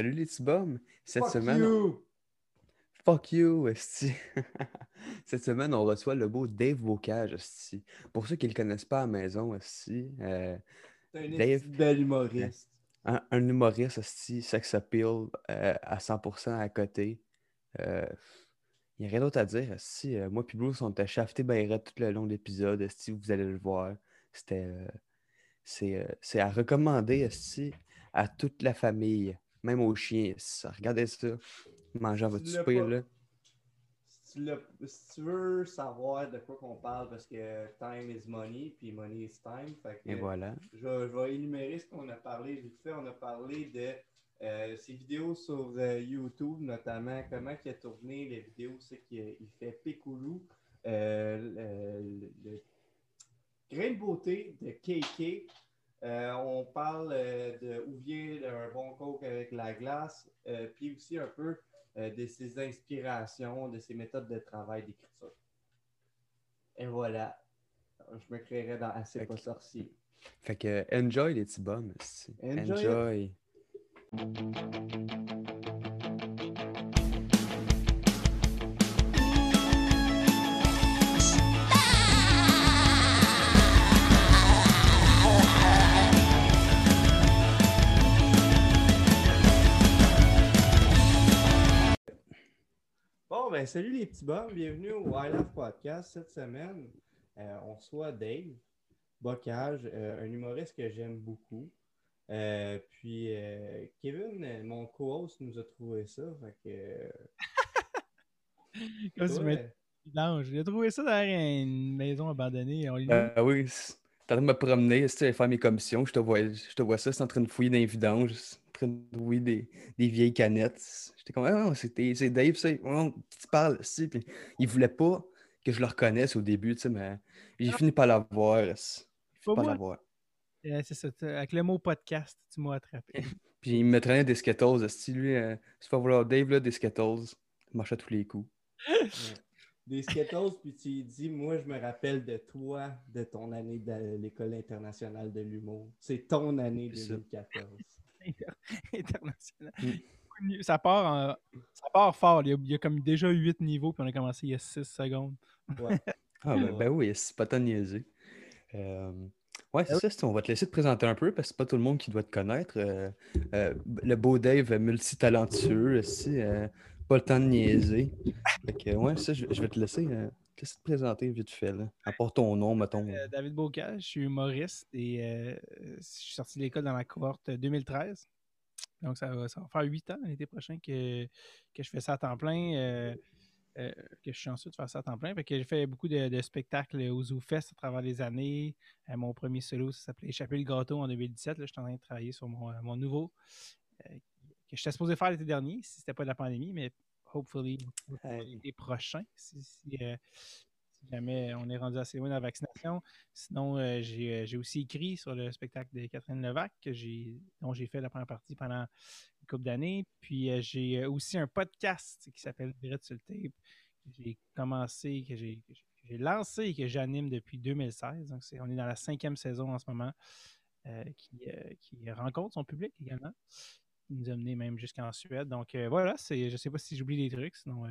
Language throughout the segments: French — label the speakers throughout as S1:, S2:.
S1: Salut les petits. Cette
S2: Fuck
S1: semaine,
S2: you!
S1: fuck you, esti. Cette semaine, on reçoit le beau Dave Bocage, esti. Pour ceux qui ne le connaissent pas à la maison, esti, euh,
S2: un
S1: Dave.
S2: bel humoriste.
S1: un, un humoriste, esti, sex appeal euh, à 100% à côté. Euh, Il n'y a rien d'autre à dire, esti. Euh, moi puis Bruce, on t'a shafté ben tout le long de l'épisode, esti. Vous allez le voir. C'était... euh, c'est, euh, c'est à recommander, esti, à toute la famille, même aux chiens. Regardez ça. Mangeant votre
S2: l'as
S1: souper,
S2: pas-
S1: là.
S2: Si tu, si veux savoir de quoi qu'on parle, parce que time is money, puis money is time, fait que
S1: Et voilà.
S2: je, vais- je vais énumérer ce qu'on a parlé vite fait. On a parlé de euh, ses vidéos sur euh, YouTube, notamment comment il a tourné les vidéos, c'est qu'il il fait Picoulou, euh, le, le grain de beauté de KK. Euh, on parle euh, de où vient un bon coke avec la glace, euh, puis aussi un peu euh, de ses inspirations, de ses méthodes de travail d'écriture. Et voilà. Je me créerais dans Assez
S1: Fait
S2: pas
S1: que-
S2: sorcier.
S1: Fait que enjoy les petits bums.
S2: Enjoy.
S1: Enjoy.
S2: Bon, ben salut les petits bums, bienvenue au I Love Podcast. Cette semaine, euh, on reçoit Dave Bocage, euh, un humoriste que j'aime beaucoup. Euh, puis euh, Kevin, mon co-host, nous a trouvé ça. Fait que,
S3: Comme
S2: toi,
S3: tu. J'ai trouvé ça dans une maison abandonnée. On
S1: Ben oui, t'es en train de me promener, aller faire mes commissions. Je te vois, je te vois ça, c'est en train de fouiller dans les vidanges, train de fouiller des, des vieilles canettes. J'étais comme, ah, c'était- c'est Dave, ça. Oh, tu parles, si. Puis il voulait pas que je le reconnaisse au début, tu sais, mais j'ai fini par l'avoir. J'ai
S3: Pas
S1: l'avoir.
S3: Euh, c'est ça. Avec le mot podcast, tu m'as attrapé.
S1: Puis il me traînait des Skittles, esti, lui. Euh, c'est pas vouloir Dave, là, des Skittles. Il marche à tous les coups.
S2: des Skittles, puis tu dis, moi, je me rappelle de toi, de ton année de l'École internationale de l'humour. C'est ton année
S1: C'est ça.
S2: 2014.
S3: International.
S1: Mm.
S3: Ça part, en- ça part fort. Il y, a, il y a comme déjà 8 niveaux, puis on a commencé il y a 6 secondes.
S2: Ouais.
S1: Ah, ben, ben oui, c'est pas tant niaiser. Euh, ouais, c'est ça, on va te laisser te présenter un peu parce que c'est pas tout le monde qui doit te connaître. Euh, euh, le beau Dave, multitalentueux, aussi, euh, pas le temps de niaiser. Fait que, ouais, ça, je, je vais te laisser, euh, te laisser te présenter vite fait. Là. Apporte ton nom, mettons.
S3: Euh, David Bocage, je suis humoriste et euh, je suis sorti de l'école dans la cohorte 2013. Donc, ça va, ça va faire 8 ans l'été prochain que, que je fais ça à temps plein. euh, euh, que je suis chanceux de faire ça à temps plein. Fait que j'ai fait beaucoup de, de spectacles au Zoo Fest à travers les années. Euh, mon premier solo, ça s'appelait Échapper le gâteau en 2017. Là, je suis en train de travailler sur mon, euh, mon nouveau euh, que j'étais supposé faire l'été dernier si c'était pas de la pandémie, mais hopefully
S1: Hey.
S3: l'été prochain, si, si, euh, si jamais on est rendu assez loin dans la vaccination. Sinon, euh, j'ai euh, j'ai aussi écrit sur le spectacle de Catherine Levac, dont j'ai fait la première partie pendant une couple d'années. Puis euh, j'ai aussi un podcast qui s'appelle Direct sur le tape, que j'ai commencé, que j'ai lancé et que j'anime depuis 2016. Donc, on est dans la cinquième saison en ce moment, qui, qui rencontre son public également. Nous a mené même jusqu'en Suède. Donc euh, voilà, c'est, je sais pas si j'oublie des trucs, sinon euh,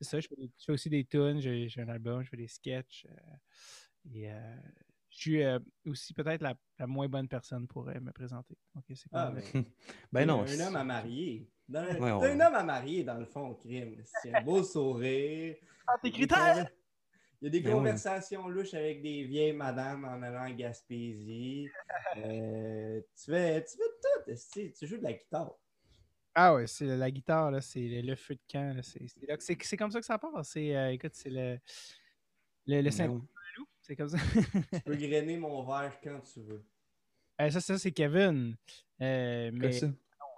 S3: c'est ça. Je fais, des- je fais aussi des tunes, j'ai, j'ai un album, je fais des sketchs. euh, et euh, je suis euh, aussi peut-être la, la moins bonne personne pour euh, me présenter. Donc c'est
S2: Ah,
S3: pas
S2: mais
S1: Ben non.
S2: un
S1: c'est-
S2: homme à marier. Dans-
S1: Ouais,
S2: t'es
S1: ouais.
S2: un homme à marier, dans le fond, crime. C'est un beau sourire.
S3: Ah, tes critères!
S2: Il y a des
S1: Ben oui.
S2: conversations louches avec des vieilles madames en allant en Gaspésie. Euh, tu, fais, tu fais tout. esti. Tu joues de la guitare?
S3: Ah ouais, c'est la guitare, là, c'est le, le feu de camp. là, c'est, c'est, là que- c'est, c'est comme ça que ça part. C'est, euh, écoute, c'est le, le, le
S1: Ben
S3: loup. C'est comme ça.
S2: Tu peux grainer mon verre quand tu veux.
S3: Euh, ça, ça, c'est Kevin. Euh, mais
S1: ça?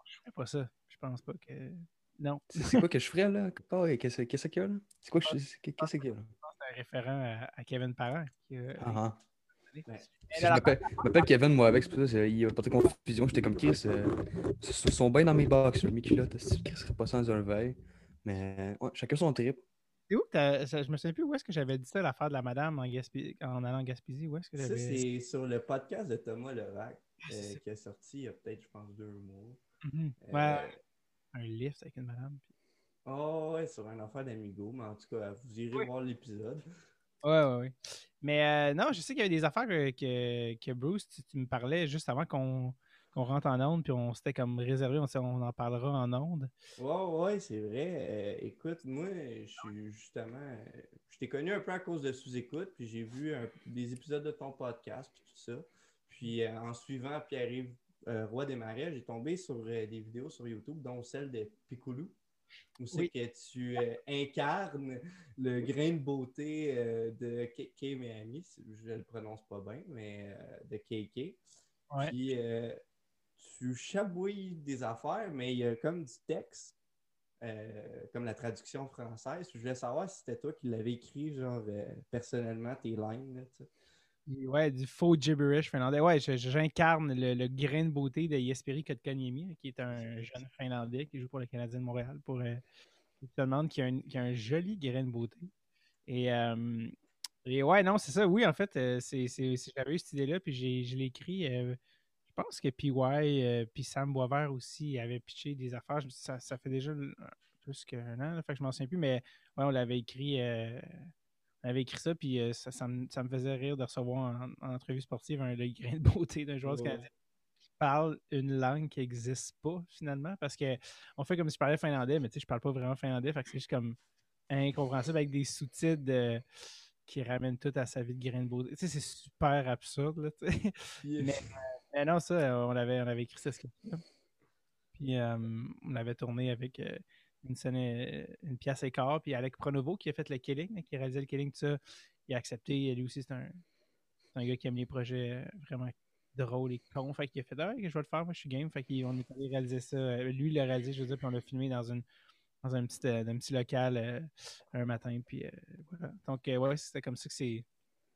S3: je ferais pas ça. Je pense pas que. Non.
S1: C'est quoi que je ferais là? Oh, et qu'est-ce qu'est-ce qu'il y a là? C'est quoi que je- qu'est-ce qu'il y a là?
S3: Référent à, à Kevin Parent. Qui, a-
S1: Ah, ah.
S2: Ouais.
S3: Mais
S1: Je m'appelle Kevin, moi, avec, c'est pour ça, il a porté confusion. J'étais comme Chris, euh, ils sont bien dans mes box, mes culottes. Chris serait pas sans un veille. Mais ouais, chacun son trip.
S3: C'est où? ça- je me souviens plus où est-ce que j'avais dit ça, l'affaire de la madame en, Gaspi- en allant en Gaspésie. Où est-ce que
S2: Ça, c'est sur le podcast de Thomas Levac,
S3: Ah,
S2: euh, qui est sorti il y a peut-être, je pense, deux mois.
S3: Mhm.
S2: Euh,
S3: Ouais, un lift avec une madame.
S2: Oh, ouais, sur un affaire d'Amigo, mais en tout cas, vous irez voir l'épisode.
S3: Ouais, ouais, ouais. Mais euh, non, je sais qu'il y avait des affaires que, que, Bruce, tu, me parlais juste avant qu'on rentre en onde, puis on s'était comme réservé, on, on en parlera en onde.
S2: Ouais, ouais, c'est vrai. Euh, écoute, moi, je suis justement. Je t'ai connu un peu à cause de sous-écoute, puis j'ai vu des épisodes de ton podcast, puis tout ça. Puis euh, en suivant Pierre-Yves Roi des Marais, j'ai tombé sur des vidéos sur YouTube, dont celle de Picoulou où c'est que tu euh, incarnes le grain de beauté euh, de KK Miami, je ne le prononce pas bien, mais euh, de KK. Puis tu chabouilles des affaires, mais il y a comme du texte, comme la traduction française. Je voulais savoir si c'était toi qui l'avais écrit, genre personnellement, tes lignes.
S3: Ouais, du faux gibberish finlandais. Ouais, j'incarne le, grain de beauté de Jesperi Kotkaniemi, qui est un jeune finlandais qui joue pour le Canadien de Montréal. Pour, euh, demande qui a, un, qui a un joli grain de beauté. Et, euh, et ouais, non, c'est ça. Oui, en fait, euh, c'est, j'avais eu cette idée-là, puis j'ai, je l'ai écrit. je pense que PY, puis Sam Boisvert aussi avait pitché des affaires. Ça, ça fait déjà plus qu'un an, fait que je m'en souviens plus, mais ouais, on l'avait écrit avait écrit ça, puis euh, ça, me, faisait rire de recevoir en, entrevue sportive un le grain de beauté d'un joueur canadien qui parle une langue qui n'existe pas finalement, parce qu'on fait comme si je parlais finlandais, mais tu sais, je parle pas vraiment finlandais, fait que c'est juste comme incompréhensible avec des sous-titres qui ramènent tout à sa vie de grain de beauté. Tu sais, c'est super absurde, là, mais, non, ça, on avait, on avait écrit ça, ce Puis euh, on avait tourné avec euh, euh, une pièce écart. Puis Alec Pronovo qui a fait le killing, qui a réalisé le killing, tout ça, il a accepté. Lui aussi, c'est un, un, gars qui aime les projets euh, vraiment drôles et cons. Fait qu'il a fait Ah, je vais le faire, moi je suis game. Fait qu'on est allé réaliser ça. Euh, lui, il l'a réalisé, je veux dire, puis on l'a filmé dans une dans un petit, un petit local un matin. Puis. Donc, ouais, c'était comme ça que c'est.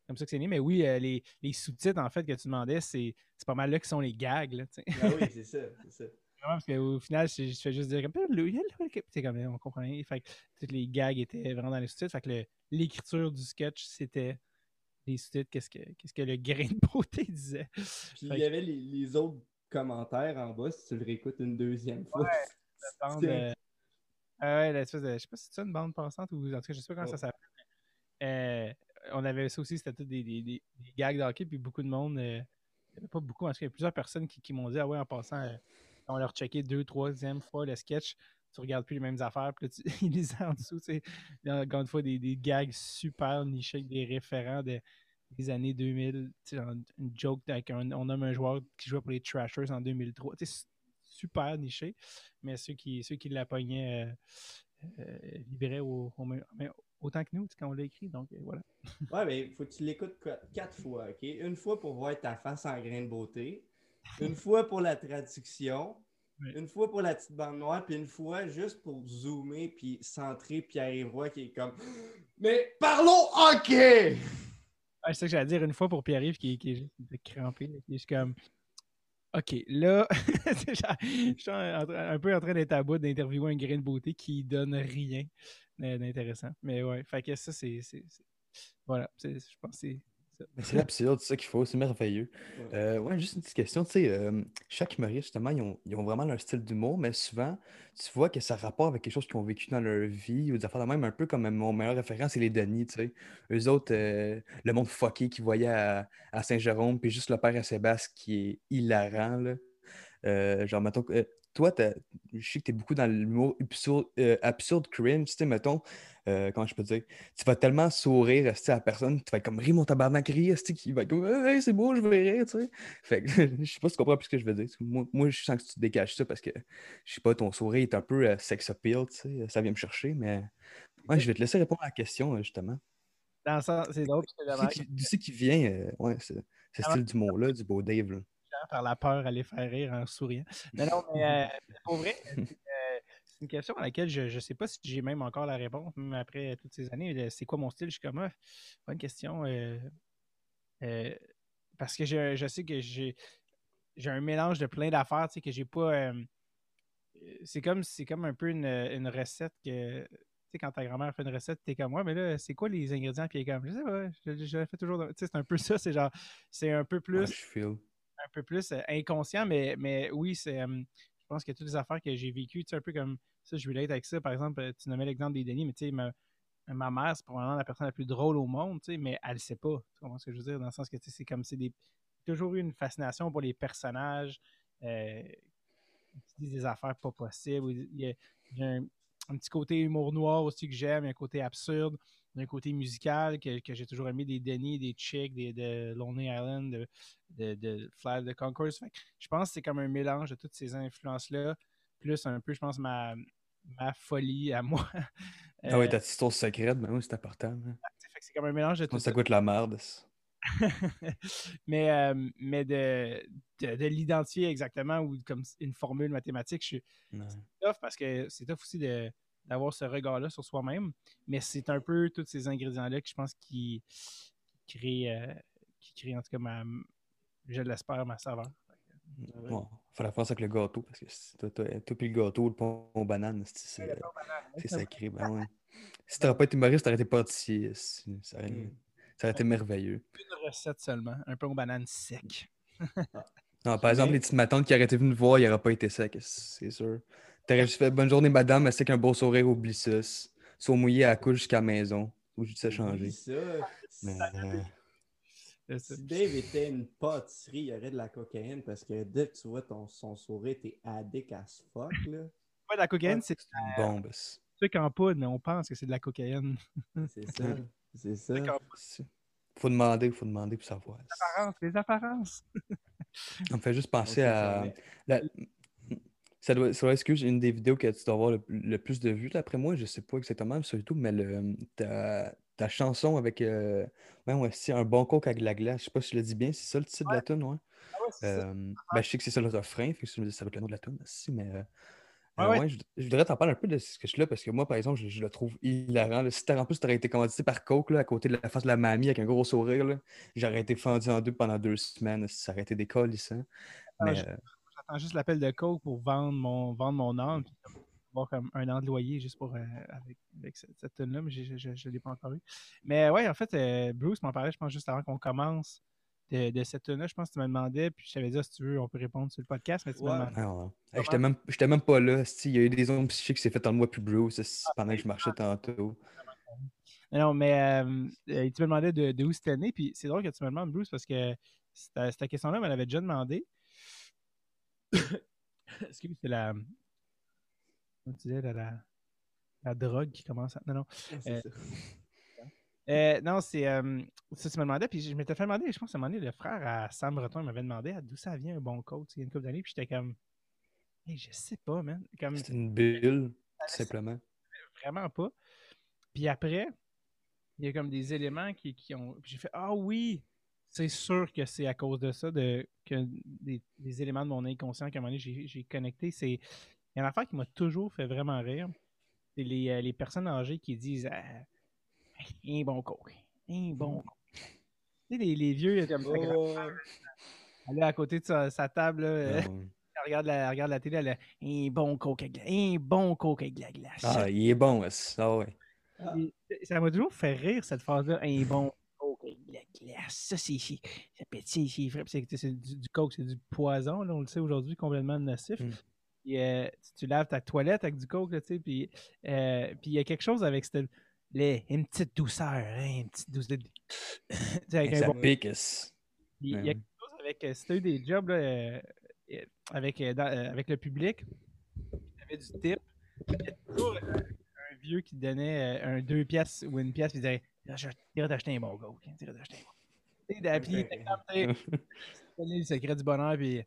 S3: Comme ça que c'est né. Mais oui, les, les sous-titres, en fait, que tu demandais, c'est pas mal là qui sont les gags. Là,
S2: ah oui, c'est ça
S3: parce qu'au final, je, fais juste dire comme c'est comme on comprend rien. Fait que toutes les gags étaient vraiment dans les sous-titres. Fait que l'écriture du sketch, c'était les sous-titres, qu'est-ce que, qu'est-ce que le grain de beauté disait.
S2: Puis il y avait les, autres commentaires en bas si tu le réécoutes une deuxième fois. Ouais,
S3: euh, ah ouais, l'espèce de, je sais pas si c'est une bande passante ou en tout cas, je sais pas comment ça s'appelle. Euh, on avait ça aussi, c'était tout des, des, des, gags d'hockey, puis beaucoup de monde, euh, il n'y avait pas beaucoup, en tout cas, il y a plusieurs personnes qui, qui m'ont dit, ah ouais, en passant, on leur checké deux, troisième fois le sketch, tu regardes plus les mêmes affaires, puis là, tu, ils lisent en dessous, tu sais, encore une fois, des, des gags super nichés, des référents des années 2000, tu sais, une joke avec un, on nomme un joueur qui jouait pour les Trashers en 2003, tu sais, super niché, mais ceux qui, ceux qui l'appognaient euh, euh, au, autant que nous quand on l'a écrit, donc euh, voilà.
S2: ouais, mais il faut que tu l'écoutes quatre fois, OK? Une fois pour voir ta face en grain de beauté, une fois pour la traduction, une fois pour la petite bande noire, puis une fois juste pour zoomer puis centrer Pierre-Yves qui est comme Mais parlons hockey!
S3: c'est ça que j'allais dire, une fois pour Pierre-Yves qui, qui, est juste crampé, qui est juste comme OK, là, je suis un, peu en train d'être à bout d'interviewer un grain de beauté qui donne rien d'intéressant. Mais ouais, fait que ça, c'est. Voilà, je pense que c'est
S1: c'est l'absurde, c'est ça qu'il faut, c'est merveilleux. Euh, ouais, juste une petite question, tu sais, euh, chaque humoriste, justement, ils ont, vraiment leur style d'humour, mais souvent, tu vois que ça a rapport avec quelque chose qu'ils ont vécu dans leur vie, ou des affaires de même, un peu comme mon meilleur référent, c'est les Denis, tu sais. Eux autres, euh, le monde fucké qu'ils voyaient à, Saint-Jérôme, puis juste le père à Sébastien qui est hilarant, là. genre, mettons, toi, je sais que tu es beaucoup dans l'humour absurde, absurde cringe, tu sais, mettons, euh, comment je peux dire, tu vas tellement sourire à la personne, tu vas être comme rire mon tabarnak, rire, qui va être comme hey, c'est beau, je vais rire, tu sais. Fait que je sais pas si tu comprends plus ce que je veux dire. Moi, moi, je sens que tu dégages ça parce que, je sais pas, ton sourire est un peu euh, sex appeal, tu sais, ça vient me chercher, mais ouais, je vais te laisser répondre à la question, euh, justement.
S3: Dans c'est drôle,
S1: Du sais qui vient, ouais, ce style du mot-là, du beau Dave, là.
S3: Par la peur à les faire rire en souriant. Mais non, mais pour vrai, c'est une question à laquelle je ne sais pas si j'ai même encore la réponse, même après toutes ces années. C'est quoi mon style? Je suis comme, ah, bonne question. Euh, euh, parce que je, sais que j'ai un mélange de plein d'affaires, tu sais, que j'ai pas. Euh, c'est comme, comme un peu une, recette que. Tu sais, quand ta grand-mère fait une recette, t'es comme moi, mais là, c'est quoi les ingrédients? Puis elle est comme, je sais pas, je, fais toujours. Tu sais, c'est un peu ça, c'est genre, c'est un peu plus. Un peu plus inconscient, mais, mais oui, c'est Je pense que toutes les affaires que j'ai vécues, tu sais, un peu comme ça, je relate avec ça. Par exemple, euh, tu nommais l'exemple des Denis, mais tu sais, ma, ma mère, c'est probablement la personne la plus drôle au monde, tu sais, mais elle ne sait pas. Tu comprends ce que je veux dire? Dans le sens que c'est comme c'est des. toujours eu une fascination pour les personnages euh, qui disent des affaires pas possibles. Il y a, il y a un, un petit côté humour noir aussi que j'aime, un côté absurde, un côté musical que, que j'ai toujours aimé, des Denny, des Chick, des, de Lonely Island, de, de, de Flight of the Concourse. je pense que c'est comme un mélange de toutes ces influences-là, plus un peu, je pense, ma, ma folie à moi.
S1: ah oui, ta petite secrète, ben oui, c'est important. Hein.
S3: C'est comme un mélange de tout
S1: ça. Ça goûte la merde.
S3: mais euh, mais de, de, de l'identifier exactement ou comme une formule mathématique, je suis tough parce que c'est tough aussi de, d'avoir ce regard-là sur soi-même. Mais c'est un peu tous ces ingrédients-là que je pense qui, qui créent, euh, qui en tout cas ma, je l'espère, ma saveur.
S1: Bon, il faudra faire ça avec le gâteau parce que toi puis le gâteau, le pont aux bananes, c'est sacré. Ben ouais. Si t'aurais pas été humoriste, t'aurais été pâtissier. Ça aurait, mm. Ça aurait été merveilleux.
S3: Une recette seulement, un pain aux bananes sec.
S1: non, par exemple, les petites matantes qui auraient été venues me voir, il n'aurait pas été sec, c'est sûr. T'aurais juste fait bonne journée, madame, mais c'est qu'un beau sourire, oublie ça. Soit mouillé à la couche jusqu'à la maison. Ou juste à changer.
S2: ça. Si Dave était une pâtisserie, il y aurait de la cocaïne parce que dès que tu vois ton, son sourire, t'es addict as fuck. Là.
S3: Ouais, la cocaïne, c'est
S1: une bombe.
S3: C'est qu'en poudre, mais on pense que c'est de la cocaïne.
S2: c'est ça. C'est ça.
S1: Faut demander, faut demander pour savoir.
S3: Les apparences, les apparences.
S1: on me fait juste penser à. La... Ça doit, ça excuse, une des vidéos que tu dois avoir le, plus de vues, d'après moi, je sais pas exactement sur YouTube, mais le, ta, ta, chanson avec euh, ouais, un bon coke avec la glace, je sais pas si je le dis bien, c'est ça le titre de la tune, ouais? Ah ouais euh, ben, je sais que c'est ça le refrain, fait que ça va être le nom de la tune aussi, mais euh, ah ouais. je, voudrais t'en parler un peu de ce que je là parce que moi, par exemple, je, le trouve hilarant. Là. Si en plus, tu aurais été commandité par Coke là, à côté de la face de la mamie avec un gros sourire, j'aurais été fendu en deux pendant deux semaines. Ça aurait été des cols, ça. Ah, mais,
S3: j'attends juste l'appel de Coke pour vendre mon, vendre mon âme. Comme un an de loyer juste pour euh, avec, cette, cette là mais je ne l'ai pas encore eu. Mais ouais, en fait, euh, Bruce m'en parlait, je pense, juste avant qu'on commence de, de cette tune là Je pense que tu me demandais, puis je t'avais dit, si tu veux, on peut répondre sur le podcast, mais tu ouais.
S1: ah J'étais même, même, pas là. Il y a eu des ondes psychiques qui s'est fait en moi plus Bruce ah, pendant que je marchais tantôt.
S3: Non, mais euh, tu me demandais de, de où c'était né, puis c'est drôle que tu me demandes, Bruce, parce que cette, question-là, elle avait déjà demandé. Excuse, c'est la. Comment tu disais, la, la, drogue qui commence à. Non, non. Euh, euh, non, c'est. Euh, ça, tu me demandais, puis je m'étais fait demander, je pense que le frère à Sam Breton m'avait demandé d'où ça vient un bon coach il y a une couple d'années, puis j'étais comme. Hey, je sais pas, man. Comme...
S1: C'est une bulle, simplement.
S3: Vraiment pas. Puis après, il y a comme des éléments qui, qui ont. Puis j'ai fait Ah oui, c'est sûr que c'est à cause de ça, de, que des, éléments de mon inconscient qu'à un moment donné j'ai connecté. C'est il y a une affaire qui m'a toujours fait vraiment rire. C'est les, euh, les, personnes âgées qui disent ah, un bon coke, un bon coke. Tu sais, les, les vieux, comme ça, oh. elle est à côté de sa, table, là, euh, elle, regarde la, regarde la télé, elle a un bon coke avec, un bon coke avec de la glace.
S1: Ah, il est bon, ça, ouais.
S3: Ça m'a toujours fait rire, cette phrase-là, un bon la glace, ça c'est ça pétille, c'est du, du coke, c'est du poison, là, on le sait aujourd'hui, complètement nocif. Mm. Euh, tu, laves ta toilette avec du coke, tu sais, puis euh, il y a quelque chose avec cette, les, une petite douceur, hein, une petite douceur.
S1: avec ça pique.
S3: Il y a quelque chose avec, euh, si tu as eu des jobs là, avec, avec le public, tu avais du tip, il y a toujours un vieux qui donnait un deux pièces ou une pièce, il disait T'irais d'acheter un bon coke. T'irais d'acheter un bon. Tu sais, puis le secret du bonheur, puis.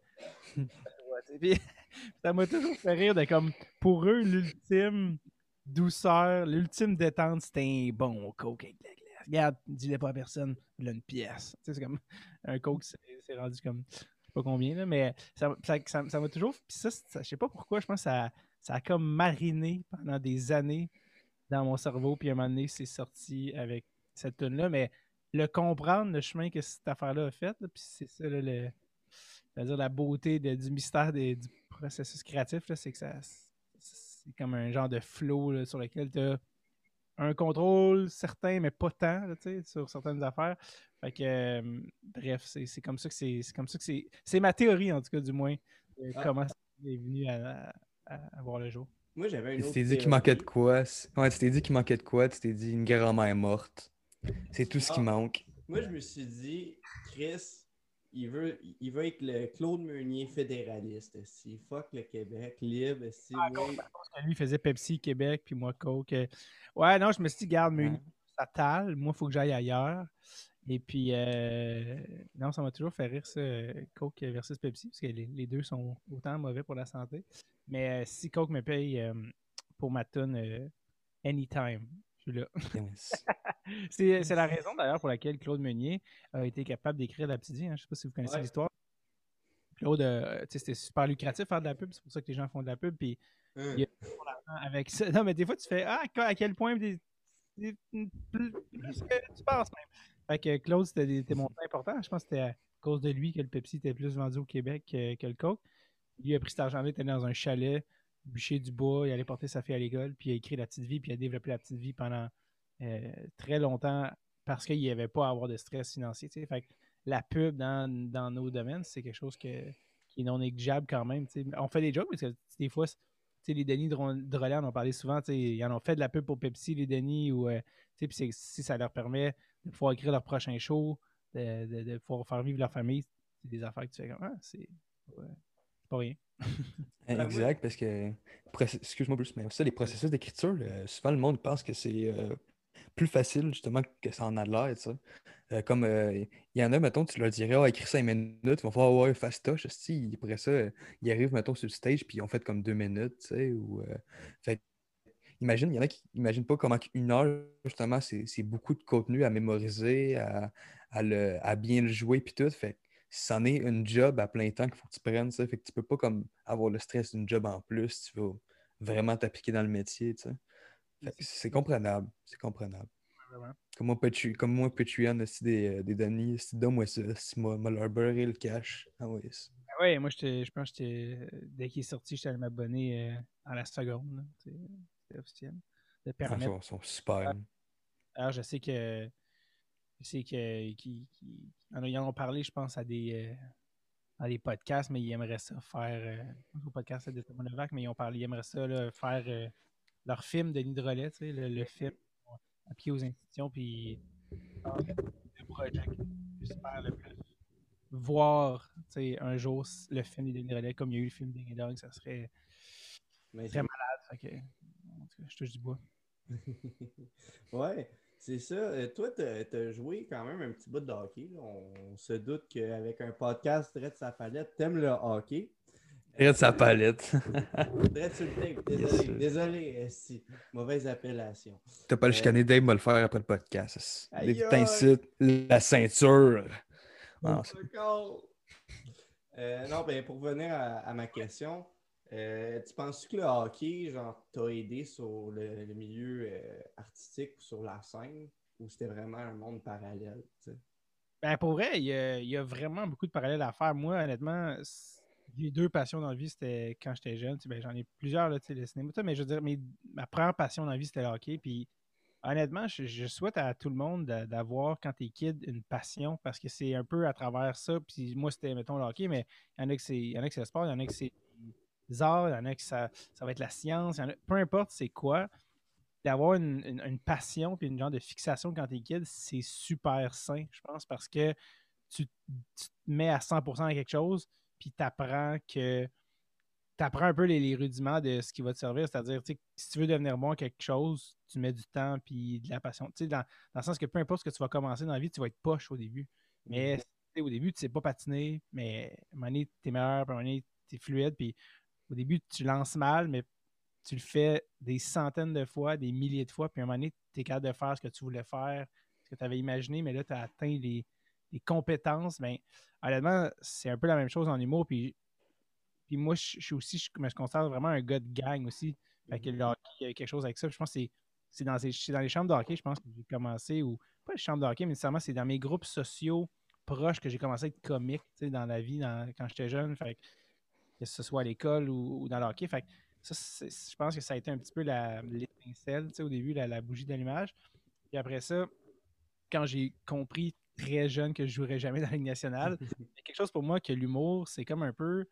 S3: puis ça m'a toujours fait rire de comme, pour eux, l'ultime douceur, l'ultime détente, c'était un bon coke avec la glace. Regarde, dis-le pas à personne, il a une pièce. Tu sais, c'est comme un coke, c'est rendu comme, je sais pas combien, là, mais ça m'a ça, ça, toujours. Puis ça, je sais pas pourquoi, je pense que ça, ça a comme mariné pendant des années dans mon cerveau, puis à un moment donné, c'est sorti avec cette tune-là, mais le comprendre, le chemin que cette affaire-là a fait, puis c'est ça, le, dire la beauté du mystère du processus créatif, c'est que ça c'est comme un genre de flow sur lequel tu as un contrôle certain, mais pas tant sur certaines affaires. Fait que, euh, bref, c'est comme ça que c'est comme ça que c'est. C'est ma théorie, en tout cas, du moins, ah. comment est venu à, voir le jour.
S2: Moi, j'avais une
S1: autre. Tu t'es dit qu'il manquait de quoi? Ouais, tu t'es dit qu'il manquait de quoi? Tu t'es dit une grand-mère morte. C'est tout ce qui ah. manque.
S2: Moi, je me suis dit, Chris, il veut, il veut être le Claude Meunier fédéraliste. Si fuck le Québec, libre. Si ah,
S3: Lui, faisait Pepsi, Québec, puis moi, Coke. Ouais, non, je me suis dit, garde, Meunier, ça tale. Moi, il faut que j'aille ailleurs. Et puis, euh, non, ça m'a toujours fait rire, ça, Coke versus Pepsi, parce que les, deux sont autant mauvais pour la santé. Mais euh, si Coke me paye euh, pour ma tonne Anytime, c'est la raison d'ailleurs pour laquelle Claude Meunier a été capable d'écrire la petite vie. Hein. Je ne sais pas si vous connaissez l'histoire. Claude, c'était super lucratif faire de la pub, c'est pour ça que les gens font de la pub. Puis, il y a avec ça. Non, mais des fois, tu fais Ah, à quel point plus, que tu penses même. Fait que Claude, c'était des montants importants. Je pense que c'était à cause de lui que le Pepsi était plus vendu au Québec que, le Coke. Lui a pris cet argent-là, il était dans un chalet, bûcher du bois, il allait porter sa fille à l'école, puis il a écrit La Petite Vie, puis il a développé La Petite Vie pendant euh, très longtemps parce qu'il n'y avait pas à avoir de stress financier. Fait que la pub dans, nos domaines, c'est quelque chose qui est non négligeable quand même. On fait des jokes, parce que des fois, les Denis de relais en ont parlé souvent. Ils en ont fait de la pub pour Pepsi, les Denis, ou euh, si ça leur permet de pouvoir écrire leur prochain show, de, pouvoir faire vivre leur famille, c'est des affaires que tu fais comme ah, c'est pas rien.
S1: exact, parce que excuse-moi plus, mais ça, les processus d'écriture, souvent le monde pense que c'est euh, plus facile justement que ça en a l'air, ça. Euh, comme il y en a, mettons, tu leur dirais, oh, écris 5 minutes, ils vont faire, ouais, fastoche. Si, après ça, ils arrivent, mettons, sur le stage, puis ils ont fait comme deux minutes, tu sais, ou. fait imagine, il y en a qui n'imaginent pas comment une heure, justement, c'est beaucoup de contenu à mémoriser, à, bien le jouer, puis tout. Fait c'en est une job à plein temps qu'il faut que tu prennes, ça. Fait que tu peux pas comme avoir le stress d'une job en plus, tu veux vraiment t'appliquer dans le métier. C'est comprenable, c'est comprenable. Comme moi, Patreon, comme moi, Patreon, c'est des, euh, des données, c'est donne-moi ça, si moi, leur beurrer le cash. Ah oui.
S3: Ah ouais, moi, je pense que dès qu'il est sorti, j'étais allé m'abonner euh, à la seconde officiel.
S1: De permettre. Ah, sont, super.
S3: Alors, je sais que. Je sais que. Qui, ils en ont parlé, je pense, à des. à des podcasts, mais ils aimeraient ça faire. Euh, au podcast de Levac, mais ils ont parlé, ils aimeraient ça faire euh, leur film de Nidrolet, tu sais, le, film appliqué aux institutions, puis le projet j'espère le plus voir un jour le film de Denis comme il y a eu le film Ding Dog, ça serait très malade. ok je touche du bois.
S2: ouais, c'est ça. Euh, toi, tu as, joué quand même un petit bout de hockey. On, se doute qu'avec un podcast de sa palette, t'aimes le hockey.
S1: De sa palette.
S2: Désolé, désolé, si. Mauvaise appellation.
S1: T'as pas le euh, chicané, Dave va le faire après le podcast. Les la ceinture.
S2: Non, euh, non, ben pour revenir à ma question, euh, tu penses que le hockey, genre, t'a aidé sur le, milieu euh, artistique ou sur la scène, ou c'était vraiment un monde parallèle?
S3: Ben, pour vrai, il y, a, vraiment beaucoup de parallèles à faire. Moi, honnêtement, les deux passions dans la vie, c'était quand j'étais jeune. Ben, J'en ai plusieurs, là, le cinéma, mais je veux dire, ma première passion dans la vie, c'était le hockey. Puis, honnêtement, je, souhaite à tout le monde d'avoir, quand t'es kid, une passion, parce que c'est un peu à travers ça. Puis, moi, c'était, mettons, le hockey, mais il y en a que c'est le sport, il y en a que c'est arts, il y en a qui ça, ça va être la science, peu importe c'est quoi, d'avoir une, passion puis une genre de fixation quand t'es kid, c'est super sain, je pense, parce que tu, te mets à 100% à quelque chose, puis t'apprends que t'apprends un peu les, rudiments de ce qui va te servir, c'est-à-dire, si tu veux devenir bon à quelque chose, tu mets du temps puis de la passion, tu sais, dans, dans, le sens que peu importe ce que tu vas commencer dans la vie, tu vas être poche au début, mais mm-hmm. au début, tu sais pas patiner, mais à un moment donné, t'es meilleur, puis à un moment donné, t'es fluide, puis au début, tu lances mal, mais tu le fais des centaines de fois, des milliers de fois, puis à un moment donné, tu es capable de faire ce que tu voulais faire, ce que tu avais imaginé, mais là, tu as atteint les, compétences. Bien, honnêtement, c'est un peu la même chose en humour. Puis, puis moi, je, suis aussi, je, me considère vraiment un gars de gang aussi. Fait que le hockey, quelque chose avec ça. je pense que c'est dans, les chambres de hockey, je pense que j'ai commencé, ou pas les chambres de hockey, mais nécessairement, c'est dans mes groupes sociaux proches que j'ai commencé à être comique dans la vie quand j'étais jeune. Fait que ce soit à l'école ou, dans le hockey. Fait ça, je pense que ça a été un petit peu l'étincelle au début, la, bougie d'allumage. Et après ça, quand j'ai compris très jeune que je ne jouerais jamais dans la Ligue nationale, il y a quelque chose pour moi que l'humour, c'est comme un peu.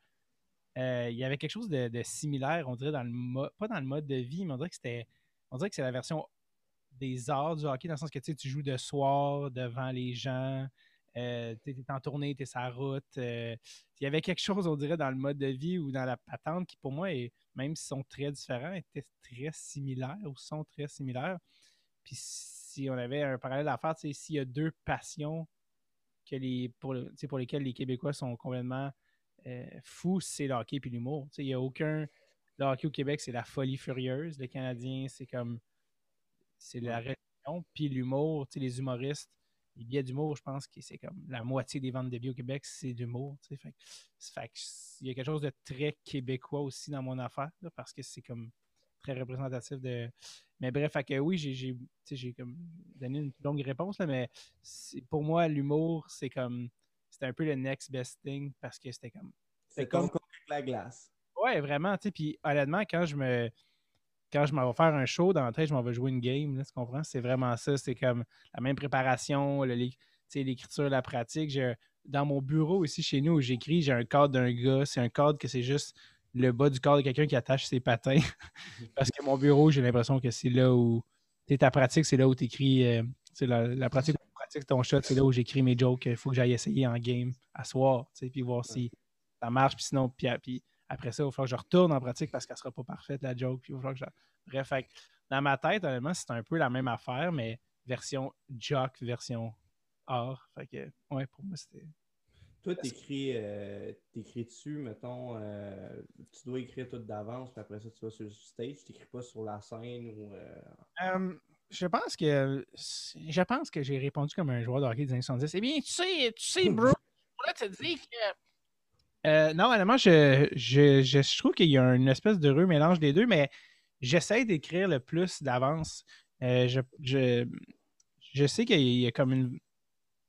S3: il y avait quelque chose de, similaire, on dirait, dans le mode, pas dans le mode de vie, mais on dirait que c'était, on dirait que c'est la version des arts du hockey, dans le sens que tu joues de soir devant les gens, euh, tu es en tournée, tu es sur la route. Euh, il y avait quelque chose, on dirait, dans le mode de vie ou dans la patente qui, pour moi, est, même s'ils sont très différents, étaient très similaires ou sont très similaires. Puis si on avait un parallèle à faire, s'il y a deux passions que les, pour, pour lesquelles les Québécois sont complètement euh, fous, c'est le hockey et l'humour. Il n'y a aucun. Le hockey au Québec, c'est la folie furieuse. Le Canadien, c'est comme. C'est la région. Puis l'humour, les humoristes, les billets d'humour, je pense que c'est comme la moitié des ventes de billets au Québec, c'est d'humour. Fait, fait il y a quelque chose de très québécois aussi dans mon affaire, parce que c'est comme très représentatif de. Mais bref, fait que oui, j'ai comme donné une longue réponse, là, mais pour moi, l'humour, c'est comme. C'était un peu le next best thing parce que c'était comme.
S2: C'est comme, comme la glace.
S3: Ouais, vraiment, tu sais. Puis honnêtement, quand je me quand je m'en vais faire un show, dans la tête, je m'en vais jouer une game. tu comprends? C'est vraiment ça. C'est comme la même préparation, l'écriture, la pratique. Dans mon bureau ici chez nous où j'écris, j'ai un cadre d'un gars. C'est un cadre que c'est juste le bas du cadre de quelqu'un qui attache ses patins. Parce que mon bureau, j'ai l'impression que c'est là où. ta pratique, c'est là où tu écris. Euh, la, la, pratique où tu pratiques ton shot, c'est là où j'écris mes jokes. Il faut que j'aille essayer en game à soir, puis voir si ça marche. Puis sinon, puis après ça, il va falloir que je retourne en pratique parce qu'elle ne sera pas parfaite, la joke. Puis il va que je... Bref, dans ma tête, honnêtement, c'est un peu la même affaire, mais version jock, version art. Fait que, ouais, pour moi, c'était.
S2: Toi, t'écris, euh, t'écris dessus, mettons, euh, tu dois écrire tout d'avance, puis après ça, tu vas sur le stage, tu n'écris pas sur la scène ou.
S3: Euh... je pense que je pense que j'ai répondu comme un joueur de hockey des années 70. Eh bien, tu sais, tu sais, bro, je te dire que euh, non, honnêtement, je, je, trouve qu'il y a une espèce de heureux mélange des deux, mais j'essaie d'écrire le plus d'avance. Euh, je, sais qu'il y a comme une.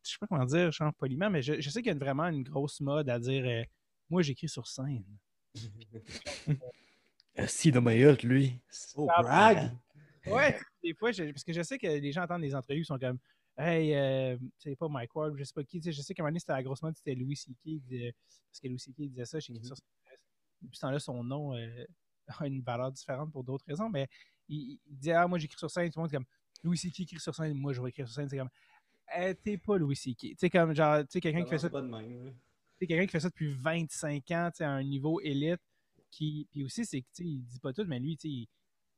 S3: Je sais pas comment dire, je poliment, mais je, sais qu'il y a vraiment une grosse mode à dire euh, Moi, j'écris sur scène.
S1: si, dans ma lui.
S2: Oh, brag!
S3: Ouais, des fois, parce que je sais que les gens entendent des entrevues sont comme Hey, euh, sais pas Mike Ward, je sais pas qui. Je sais qu'à un moment donné, c'était la grosse mode, c'était Louis C.K. Parce que Louis C.K. disait ça, j'ai écrit mm-hmm. Depuis ce temps-là, son nom euh, a une valeur différente pour d'autres raisons, mais il, disait Ah, moi j'écris sur scène, tout le monde comme Louis C.K. écrit sur scène, moi je vais écrire sur scène. C'est comme hey, T'es pas Louis C.K. Tu sais, comme genre, tu sais, quelqu'un qui fait ça. quelqu'un qui fait ça depuis 25 ans, tu sais, à un niveau élite. Qui, puis aussi, c'est que, tu sais, il dit pas tout, mais lui, tu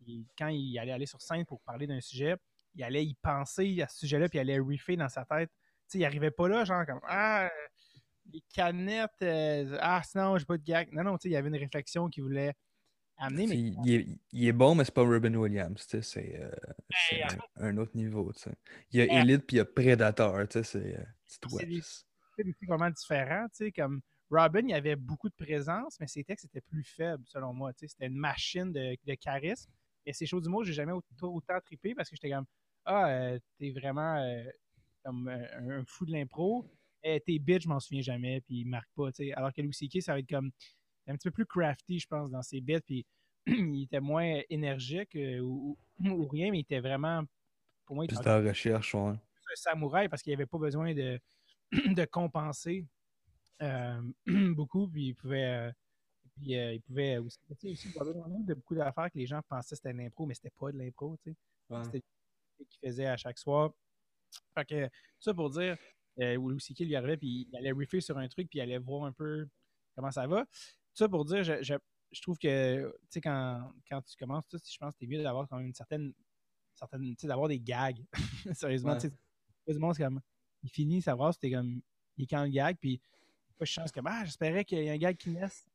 S3: sais, quand il allait aller sur scène pour parler d'un sujet, il allait y penser à ce sujet-là, puis il allait refaire dans sa tête. Tu sais, il arrivait pas là, genre comme Ah, les canettes, euh, ah, sinon, j'ai pas de gag. Non, non, tu sais, il y avait une réflexion qu'il voulait amener. Mais...
S1: Il, est, bon, mais c'est pas Robin Williams, tu sais, c'est euh, ben, un, autre niveau, tu sais. Il y a ben, Elite, puis il y a Predator, tu sais, c'est euh,
S3: C'est des vraiment différents, tu sais, comme. Robin, il y avait beaucoup de présence, mais ses textes étaient plus faibles, selon moi. C'était une machine de, de charisme. Et ces choses du mot, j'ai jamais autant, autant trippé parce que j'étais comme ah, euh, t'es vraiment euh, comme un, fou de l'impro. Tes bits, je m'en souviens jamais, puis il marque pas. Alors que Louis C.K., ça va être comme un petit peu plus crafty, je pense, dans ses bits, puis il était moins énergique euh, ou, rien, mais il était vraiment, pour moi, il
S1: était en recherche,
S3: un samouraï parce qu'il avait pas besoin de, de compenser beaucoup, puis il pouvait. Puis, il pouvait aussi, aussi de beaucoup d'affaires que les gens pensaient que c'était de l'impro, mais c'était pas de l'impro, tu sais qu'il faisait à chaque soir. Fait que, ça pour dire, euh, Louis C.K. lui arrivait, puis il allait refaire sur un truc, puis il allait voir un peu comment ça va. Ça pour dire, je, je, trouve que, tu sais, quand, quand tu commences, je pense que c'est mieux d'avoir quand même une certaine, certaine tu sais, d'avoir des gags. Sérieusement, tu sais, c'est comme, il finit sa phrase, c'était comme, il est quand le gag, puis je chance que, ah, j'espérais qu'il y ait un gag qui naisse.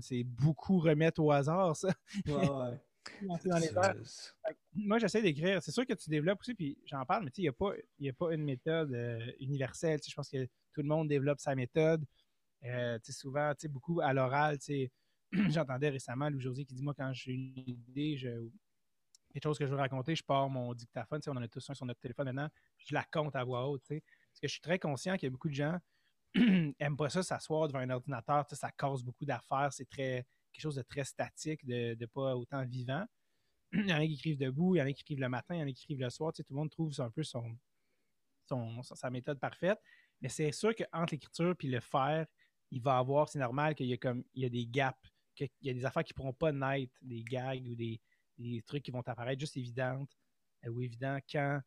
S3: C'est beaucoup remettre au hasard, ça.
S2: Ouais, ouais.
S3: Moi, j'essaie d'écrire. C'est sûr que tu développes aussi, puis j'en parle, mais il n'y a, pas, a pas une méthode euh, universelle. Je pense que tout le monde développe sa méthode. Euh, souvent, beaucoup à l'oral. J'entendais récemment Louis-José qui dit Moi, quand j'ai une idée, je, quelque chose que je veux raconter, je pars mon dictaphone. On en a tous un sur notre téléphone maintenant. Je la compte à voix haute. Parce que je suis très conscient qu'il y a beaucoup de gens n'aiment pas ça, s'asseoir devant un ordinateur. Ça cause beaucoup d'affaires. C'est très quelque chose de très statique, de, pas autant vivant. il y en a qui écrivent debout, il y en a qui écrivent le matin, il y en a qui écrivent le soir. tout le monde trouve un peu son, sa méthode parfaite. Mais c'est sûr qu'entre l'écriture et le faire, il va avoir, c'est normal qu'il y a y a des gaps, qu'il y a des affaires qui ne pourront pas naître, des gags ou des, trucs qui vont apparaître juste évidentes euh, ou évidents quand,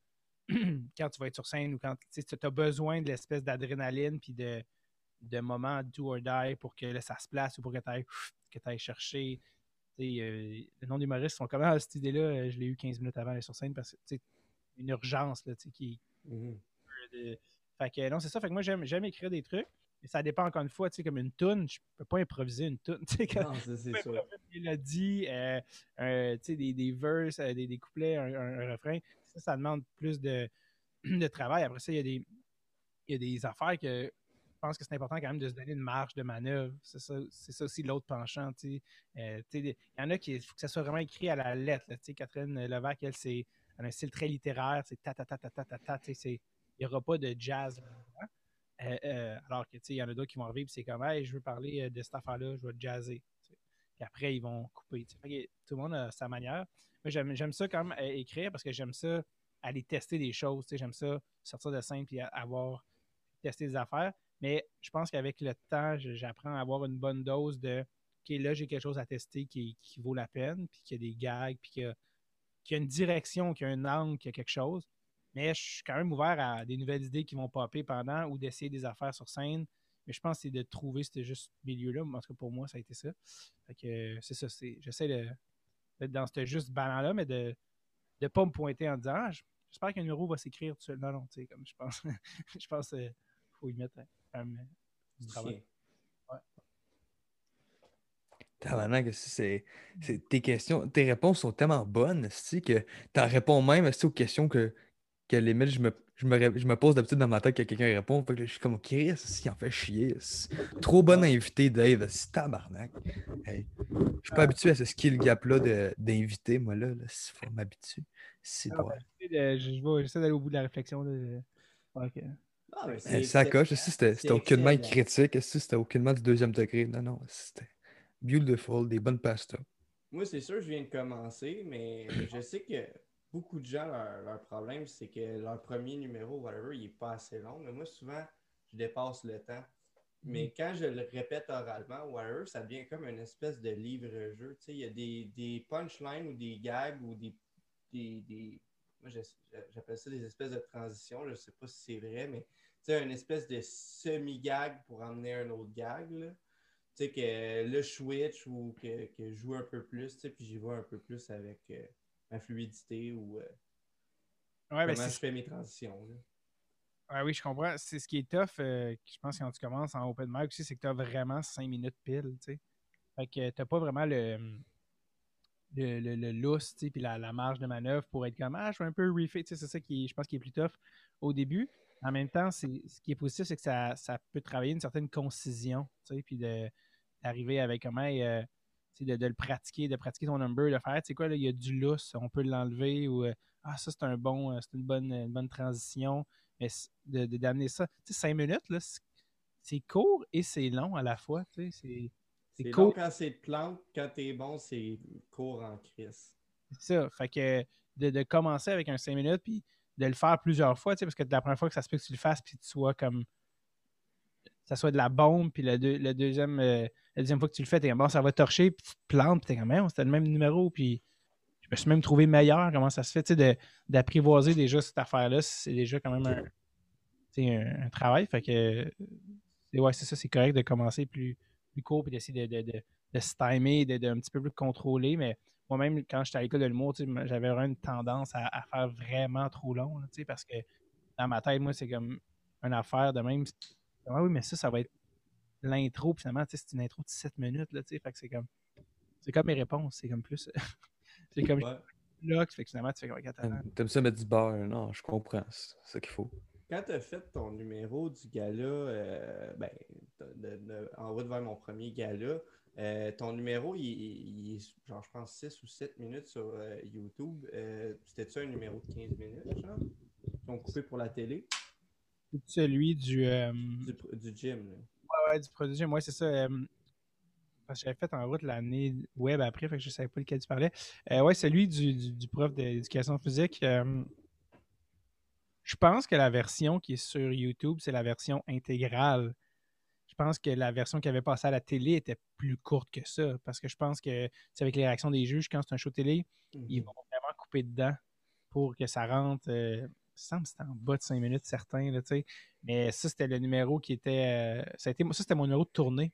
S3: quand tu vas être sur scène ou quand tu as besoin de l'espèce d'adrénaline puis de, de moment do or die pour que ça se place ou pour que tu ailles, ailles, chercher. Euh, le nom d'humoriste sont comme ah, cette idée-là, euh, je l'ai eu 15 minutes avant d'aller sur scène parce que c'est une urgence là, qui. Mm-hmm. Fait que non, c'est ça. Fait que moi, j'aime écrire des trucs. Mais ça dépend encore une fois, tu sais, comme une toune, je peux pas improviser une toune.
S2: non, c'est sûr.
S3: Il a dit, euh, tu sais, des, des verses, euh, des, des, couplets, un, refrain. Ça, ça demande plus de, de travail. Après ça, il y a des, il y a des affaires que je pense que c'est important quand même de se donner une marge de manœuvre. C'est ça, ça aussi l'autre penchant. Euh, il y en a qui, faut que ça soit vraiment écrit à la lettre. Catherine Levac, elle, c'est un style très littéraire. C'est ta ta ta ta ta ta ta. Il n'y aura pas de jazz. Euh, euh, alors que, il y en a d'autres qui vont arriver et c'est comme, hey, je veux parler euh, de cette affaire-là, je vais jazzer. Puis après, ils vont couper. tout le monde a sa manière. J'aime ça quand même écrire parce que j'aime ça aller tester des choses. J'aime ça sortir de scène et avoir testé des affaires. Mais je pense qu'avec le temps, j'apprends à avoir une bonne dose de OK, là, j'ai quelque chose à tester qui, vaut la peine, puis qu'il y a des gags, puis qu'il y, a une direction, qu'il y a un angle, qu'il y a quelque chose. Mais je suis quand même ouvert à des nouvelles idées qui vont popper pendant ou d'essayer des affaires sur scène. Mais je pense que c'est de trouver ce juste milieu-là. En tout cas, pour moi, ça a été ça. Fait que c'est ça. J'essaie d'être dans ce juste ballon-là, mais de ne pas me pointer en disant ah, j'espère qu'un numéro va s'écrire tout seul. Non, non, tu sais, comme je pense. je pense qu'il faut y mettre un du travail.
S1: Ouais. c'est, tes questions, tes réponses sont tellement bonnes que tu en réponds même aux questions que, que limite, je me, je me, je me pose d'habitude dans ma tête que quelqu'un répond. Fait que je suis comme, Chris, il en fait chier. Trop bon invité, Dave. C'est tabarnak. Hey. Je suis pas habitué à ce skill gap-là d'invité, moi, là. Il faut m'habituer. C'est
S3: ah, J'essaie d'aller au bout de la réflexion. De... Okay.
S1: Ah, ça coche. C'était aucunement critique. C'était aucunement du deuxième degré. Non, non. C'était beautiful, des bonnes pastas.
S2: Moi, c'est sûr, je viens de commencer, mais je sais que beaucoup de gens, leur, problème, c'est que leur premier numéro, whatever, il n'est pas assez long. Mais moi, souvent, je dépasse le temps. Mais mm. quand je le répète oralement, whatever, ça devient comme une espèce de livre-jeu. Il y a des, des punchlines ou des gags ou des. des, moi, j'appelle ça des espèces de transitions. Je ne sais pas si c'est vrai, mais une espèce de semi-gag pour emmener un autre gag. Tu sais, que le switch ou que, que je joue un peu plus, puis j'y vais un peu plus avec. Euh, ma fluidité ou euh,
S3: ben,
S2: comment je fais mes transitions.
S3: oui, je comprends. C'est ce qui est tough, euh, je pense, quand tu commences en open mic aussi, c'est que tu as vraiment 5 minutes pile. sais. Fait que tu n'as pas vraiment le, le, le, le lousse, puis la, la, marge de manœuvre pour être comme Ah, je vais un peu refait. C'est ça qui je pense qui est plus tough au début. En même temps, ce qui est positif, c'est que ça, ça, peut travailler une certaine concision, puis d'arriver avec comment euh, de, de, le pratiquer, de pratiquer ton number, de faire, tu sais quoi, là, il y a du lousse, on peut l'enlever ou euh, ah, ça c'est un bon, euh, c'est une bonne, une bonne transition. Mais de, d'amener ça, tu sais, cinq minutes, là, c'est court et c'est long à la fois, tu sais,
S2: c'est court. quand c'est plante, quand t'es bon, c'est court en crise.
S3: C'est ça, fait que de, de, commencer avec un cinq minutes, puis de le faire plusieurs fois, tu sais, parce que la première fois que ça se peut que tu le fasses, puis tu sois comme ça soit de la bombe, puis le, le deuxième, euh, la deuxième fois que tu le fais, t'es bon, ça va torcher, puis tu te plantes, puis t'es comme, c'était le même numéro, puis je me suis même trouvé meilleur. Comment ça se fait, tu sais, d'apprivoiser déjà cette affaire-là, c'est déjà quand même un, un, travail. Fait que, ouais, c'est ça, c'est correct de commencer plus, plus court, puis d'essayer de, de, de, se timer, de, un petit peu plus contrôler, mais moi-même, quand j'étais à l'école de l'humour, j'avais vraiment une tendance à, à, faire vraiment trop long, sais, parce que dans ma tête, moi, c'est comme une affaire de même ah oui, mais ça, ça va être l'intro, finalement, c'est une intro de 7 minutes, là, tu sais, fait que c'est comme, c'est comme mes réponses, c'est comme plus, c'est comme, là, fait que finalement, tu fais comme,
S1: T'aimes ça mettre du beurre, non, je comprends, c'est ça qu'il faut.
S2: Quand tu as fait ton numéro du gala, euh, ben, en route vers mon premier gala, euh, ton numéro, il, est, genre, je pense, 6 ou 7 minutes sur euh, YouTube. C'était-tu un numéro de 15 minutes, genre? Ils ont coupé pour la télé?
S3: celui du,
S2: euh, du, gym.
S3: Ouais, ouais, du produit. Ouais, c'est ça. Euh, parce que j'avais fait en route l'année web après, fait que je ne savais pas lequel tu parlais. Euh, ouais, celui du, du, prof d'éducation physique. je pense que la version qui est sur YouTube, c'est la version intégrale. Je pense que la version qui avait passé à la télé était plus courte que ça. Parce que je pense que c'est avec les réactions des juges, quand c'est un show télé, ils
S2: Mhm.
S3: vont vraiment couper dedans pour que ça rentre. Semble que c'était en bas de 5 minutes, certains. Tu sais. Mais ça, c'était le numéro qui était. euh, ça, a été, ça, c'était mon numéro de tournée.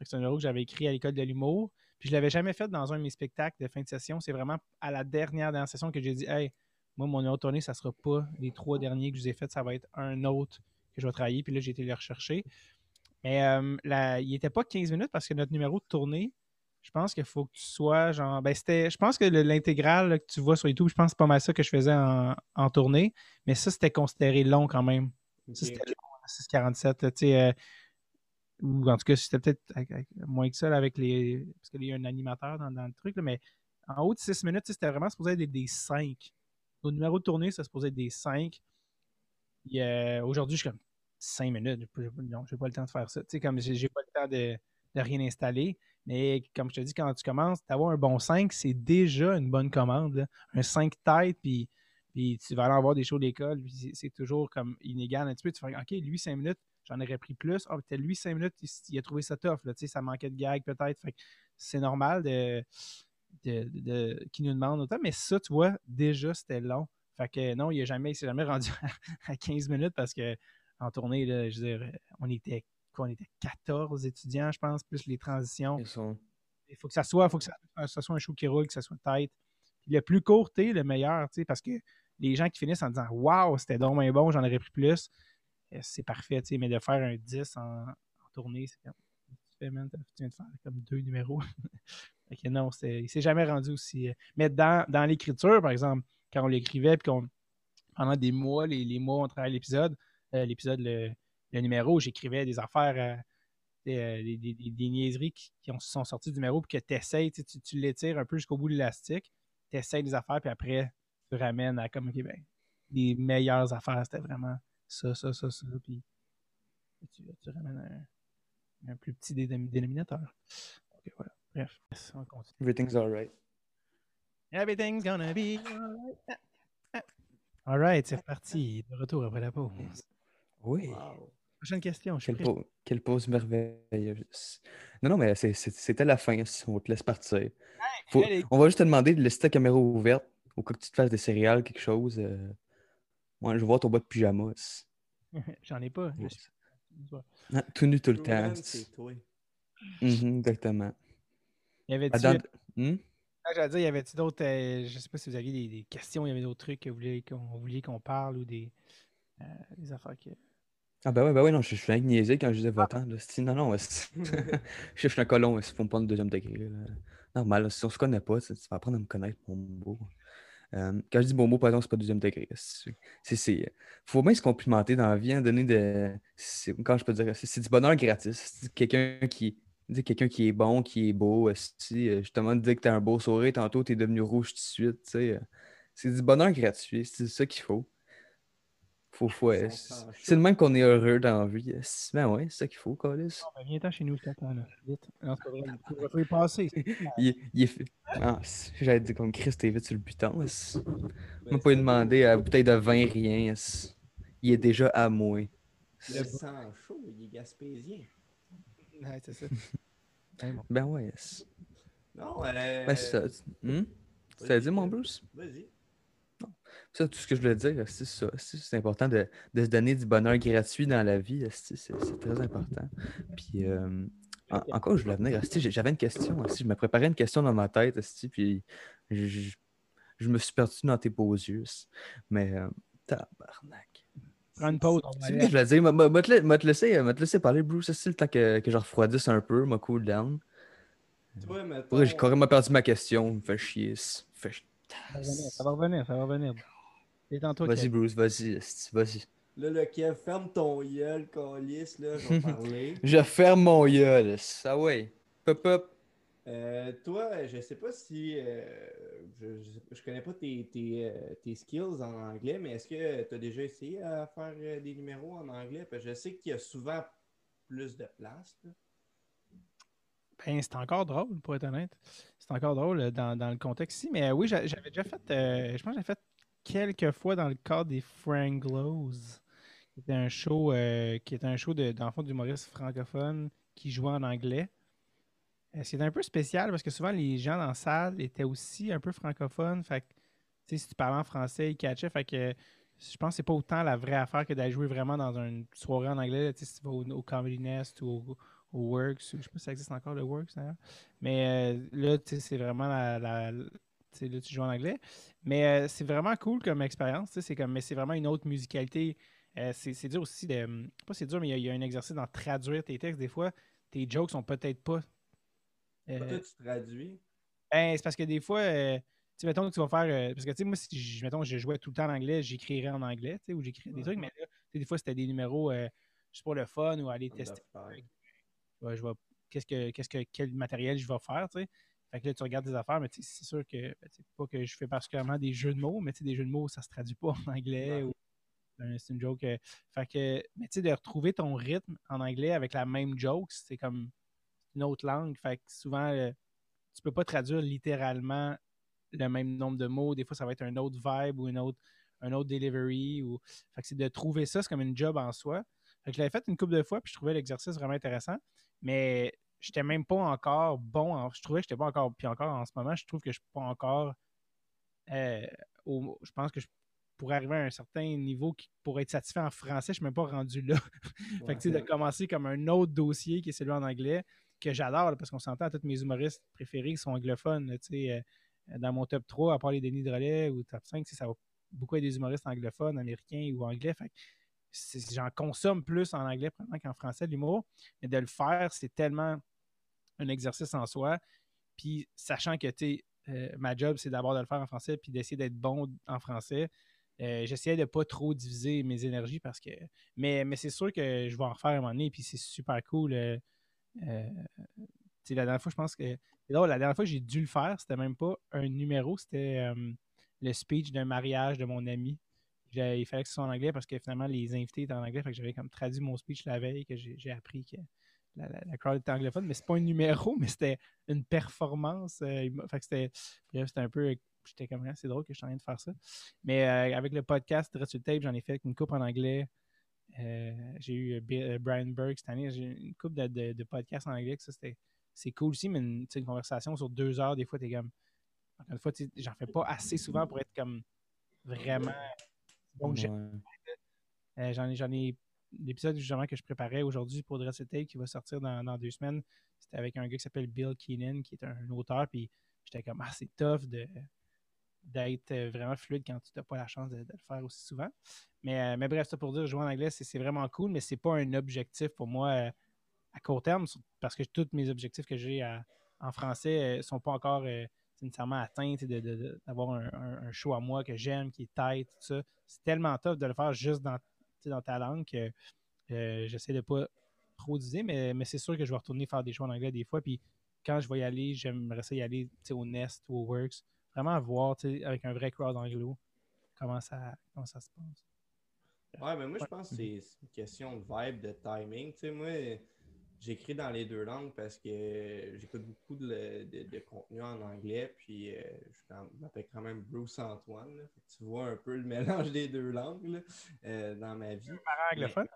S3: C'est un numéro que j'avais écrit à l'école de l'humour. Puis je l'avais jamais fait dans un de mes spectacles de fin de session. C'est vraiment à la dernière, dernière session que j'ai dit Hey, moi, mon numéro de tournée, ça sera pas les trois derniers que je vous ai faits, ça va être un autre que je vais travailler. Puis là, j'ai été le rechercher. Mais euh, il n'était pas 15 minutes parce que notre numéro de tournée, je pense qu'il faut que tu sois genre. Ben, c'était. Je pense que le- l'intégrale que tu vois sur YouTube, je pense que c'est pas mal ça que je faisais en, en tournée. Mais ça, c'était considéré long quand même. Ça, c'était long, 6,47. là, Tu sais, euh, ou en tout cas, c'était peut-être moins que ça là, avec les. Parce qu'il y a un animateur dans, dans le truc, là, mais en haut de 6 minutes, c'était vraiment supposé être des, des 5. Au numéro de tournée, ça supposé être des 5. Puis, euh, Aujourd'hui, je suis comme 5 minutes. j'ai pas- j'ai pas- Non, j'ai pas le temps de faire ça. Tu sais, comme j'ai j'ai pas le temps de, de rien installer. Mais comme je te dis, quand tu commences, d'avoir un bon 5, c'est déjà une bonne commande. Un 5 tête, puis, puis tu vas aller en voir des shows d'école, c'est- toujours comme inégal un petit peu. Tu fais OK, lui, 5 minutes, j'en aurais pris plus. Ah, peut-être lui, 5 minutes, il, a trouvé ça tough. Là, ça manquait de gag peut-être. C'est normal de, de, qu'il nous demande autant. Mais ça, tu vois, déjà, c'était long. Fait que non, il il s'est jamais rendu à, à 15 minutes parce que en tournée, là, je veux dire, on était quoi, on était 14 étudiants, je pense, plus les transitions. Il faut que ça soit, faut que ça, ça soit un show qui roule, que ça soit tête. Puis le plus court t'es, le meilleur, tu sais, parce que les gens qui finissent en disant Waouh, c'était donc bien bon, j'en aurais pris plus, euh, c'est parfait, tu sais, mais de faire un 10 en, en tournée, c'est comme. Tu fais, man, tu viens de faire comme deux numéros. fait que non, il s'est jamais rendu aussi. euh, Mais dans, dans l'écriture, par exemple, quand on l'écrivait, puis qu'on pendant des mois, les, les mois, on travaillait l'épisode, euh, l'épisode, le, le numéro, j'écrivais des affaires, euh, des, euh, des- des- des- des niaiseries qui, qui ont- sont sorties du numéro, puis que t'essayes, tu, tu, l'étires un peu jusqu'au bout de l'élastique, tu essayes des affaires, puis après, tu ramènes à comme, OK, ben, les meilleures affaires, c'était vraiment ça, ça, ça, ça, puis tu, tu ramènes un, un plus petit dé- dénominateur. Ok, voilà. Bref, on continue.
S1: Everything's alright.
S3: Everything's gonna be alright. Alright, c'est reparti. De retour après la pause.
S1: Oui.
S2: Wow.
S3: Prochaine question. Je
S1: Quelle,
S3: prêt.
S1: pau- quelle pause merveilleuse. Non, non, mais c'était la fin. On te laisse partir. Faut- on va juste te demander de laisser ta caméra ouverte au cas que tu te fasses des céréales, quelque chose. euh. Ouais, je voir ton bas de pyjama.
S3: J'en ai pas.
S1: Ouais. Ah, tout nu tout le temps. Mhm, exactement.
S3: Y avait-tu,
S1: Adam- Hmm?
S3: Ah, j'allais dire, y avait-tu d'autres. euh, je sais pas si vous aviez des, des questions, il y avait d'autres trucs que vous vouliez qu'on vouliez qu'on parle ou des, euh, des affaires que.
S1: Ah ben ouais, ben ouais, non, je, je suis avec niaiser quand je disais votant. là. C'est- Non, non, je suis un colon, il faut me prendre le deuxième degré. là. Normal, là, si on se connaît pas, tu vas apprendre à me connaître, mon beau. Euh, quand je dis bon mot, par exemple, c'est pas deuxième degré. C'est, c'est- faut bien se complimenter dans la vie, hein, donner de. Quand je peux dire, c'est, du bonheur gratis. Quelqu'un qui. quelqu'un qui est bon, qui est beau, si justement dire que t'as un beau sourire, tantôt t'es devenu rouge tout de suite, tu sais. euh, C'est du bonheur gratuit, c'est ça qu'il faut. Faut, faut, euh, c'est le même qu'on est heureux dans la vie. esti. Ben ouais, c'est ça qu'il faut, Colis.
S3: Oh, ben, viens-t'en chez nous, je t'attends, là. Vite. Non, c'est pas vrai. Il faut- faut y passer.
S1: Il, il est fait. Ah, j'allais dire comme Chris, t'es vite sur le buton.
S2: Ben,
S1: On m'a pas
S2: c'est
S1: demandé à la bouteille de vin, rien. Il est déjà à moi.
S2: Le sang chaud, il est gaspésien.
S3: Ouais, c'est ça. Ben.
S1: Ben ouais.
S2: Non, euh...
S1: Ben c'est ça. Hmm? T'as dit, mon Bruce?
S2: Vas-y.
S1: Ça, tout ce que je voulais dire, c'est ça. C'est important de, de se donner du bonheur gratuit dans la vie. C'est très important. Puis, euh, en- encore, je voulais venir. J'avais une question. esti, Je me préparais une question dans ma tête. Puis, je, je- je me suis perdu dans tes beaux yeux. Mais, euh, tabarnak.
S3: Prends une pause.
S1: C'est ce que je voulais dire. M'a- te laisser, m'a te laisser parler, Bruce. C'est le temps que, que je refroidisse un peu, ma cool down.
S2: Toi, mettons...
S1: J'ai carrément perdu ma question. Me fait chier. Fait chier.
S3: Ça va revenir, ça va revenir, ça va revenir. Détends-toi,
S1: Vas-y,
S3: Kev.
S1: Bruce, vas-y. Vas-y.
S2: Là, le Kev, ferme ton gueule, calice, là, je vais parler.
S1: Je ferme mon gueule. Ah ouais. Pop, pop.
S2: Euh, toi, je sais pas si. euh, je, je, je connais pas tes, tes, euh, tes skills en anglais, mais est-ce que tu as déjà essayé à faire des numéros en anglais? Parce que je sais qu'il y a souvent plus de place. là.
S3: Ben, c'est encore drôle, pour être honnête. C'est encore drôle euh, dans, dans le contexte ici. Mais euh, oui, j'a- j'avais déjà fait, euh, je pense que j'ai fait quelques fois dans le cadre des Franglos, C'était un show euh, qui était un show d'enfants d'humoristes francophones qui jouait en anglais. C'était un peu spécial parce que souvent les gens dans la salle étaient aussi un peu francophones. Fait que, si tu parlais en français, ils catchaient. Fait que je pense que c'est pas autant la vraie affaire que d'aller jouer vraiment dans une soirée en anglais. si tu vas au, Nest ou au, Works, je sais pas si ça existe encore le Works d'ailleurs. Mais euh, là, c'est vraiment la, la là, tu joues en anglais. Mais euh, c'est vraiment cool comme expérience. C'est comme, mais c'est vraiment une autre musicalité. Euh, c'est dur aussi de. Pas c'est dur, mais il y, a un exercice dans traduire tes textes. Des fois, tes jokes sont peut-être pas.
S2: Euh, tu traduis?
S3: Ben, c'est parce que des fois, euh, tu mettons que tu vas faire. parce que tu sais, moi, si je, mettons, je jouais tout le temps en anglais, j'écrirais en anglais, tu sais, ou j'écrirais des trucs, mais là, des fois, c'était des numéros juste pour le fun ou aller tester. Je vois qu'est-ce que, qu'est-ce que, quel matériel je vais faire, tu sais? Fait que là, tu regardes des affaires, mais c'est sûr que, ben, pas que je fais particulièrement des jeux de mots, mais des jeux de mots, ça se traduit pas en anglais. Ou, ben, c'est une joke. Euh, fait que, mais tu sais, de retrouver ton rythme en anglais avec la même joke, c'est comme une autre langue. Fait que souvent, euh, tu peux pas traduire littéralement le même nombre de mots. Des fois, ça va être un autre vibe ou une autre, un autre delivery. Ou... Fait que c'est de trouver ça, c'est comme une job en soi. Je l'avais fait une couple de fois, puis je trouvais l'exercice vraiment intéressant. Mais j'étais même pas encore bon. Je trouvais que j'étais pas encore. Puis encore en ce moment, je trouve que je suis pas encore. Euh, je pense que je pour arriver à un certain niveau qui pourrait être satisfait en français, je ne suis même pas rendu là. fait que tu sais, de commencer comme un autre dossier qui est celui en anglais, que j'adore, parce qu'on s'entend, tous mes humoristes préférés qui sont anglophones, tu sais, euh, dans mon top 3, à part les Denis Drolet ou top 5, ça va beaucoup être des humoristes anglophones, américains ou anglais. Fait j'en consomme plus en anglais qu'en français l'humour, mais de le faire, c'est tellement un exercice en soi. Puis sachant que tu euh, ma job, c'est d'abord de le faire en français puis d'essayer d'être bon en français. Euh, j'essayais de ne pas trop diviser mes énergies parce que. Mais, mais c'est sûr que je vais en refaire un moment donné, puis c'est super cool. Euh, euh, la dernière fois, je pense que. la dernière fois j'ai dû le faire, c'était même pas un numéro, c'était le speech d'un mariage de mon ami. Il fallait que ce soit en anglais parce que finalement, les invités étaient en anglais. Fait que j'avais comme traduit mon speech la veille, que j'ai appris que la, crowd était anglophone. Mais c'est pas un numéro, mais c'était une performance. fait que c'était un peu j'étais comme, c'est drôle que je suis en train de faire ça. Mais euh, avec le podcast Dressel Tape, j'en ai fait une coupe en anglais. Euh, j'ai eu euh, Brian Burke cette année. J'ai une coupe de, podcasts en anglais. Ça, c'est cool aussi, mais une, une, conversation sur deux heures, des fois, t'es comme. Encore une fois, j'en fais pas assez souvent pour être comme vraiment bon. j'en ai, j'en ai l'épisode justement que je préparais aujourd'hui pour Dressel Tape qui va sortir dans, deux semaines. C'était avec un gars qui s'appelle Bill Keenan, qui est un, auteur, puis j'étais comme ah, c'est tough de d'être euh, vraiment fluide quand tu n'as pas la chance de, le faire aussi souvent. Mais, euh, mais bref, ça pour dire, jouer en anglais, c'est vraiment cool, mais c'est pas un objectif pour moi euh, à court terme, parce que tous mes objectifs que j'ai en français ne sont pas encore nécessairement atteints, d'avoir un, show à moi que j'aime, qui est tight, tout ça. C'est tellement tough de le faire juste dans, dans ta langue que j'essaie de pas trop diser, mais, mais c'est sûr que je vais retourner faire des shows en anglais des fois. Puis quand je vais y aller, j'aimerais ça y aller au Nest ou au Works vraiment voir avec un vrai crowd anglo comment ça, comment ça se passe.
S2: Ouais, mais moi, je pense que c'est une question de vibe, de timing. Tu sais, moi, j'écris dans les deux langues parce que j'écoute beaucoup de, de, contenu en anglais, puis euh, je m'appelle quand même Bruce Antoine. tu vois un peu le mélange des deux langues euh, dans ma vie.
S3: parent anglophone?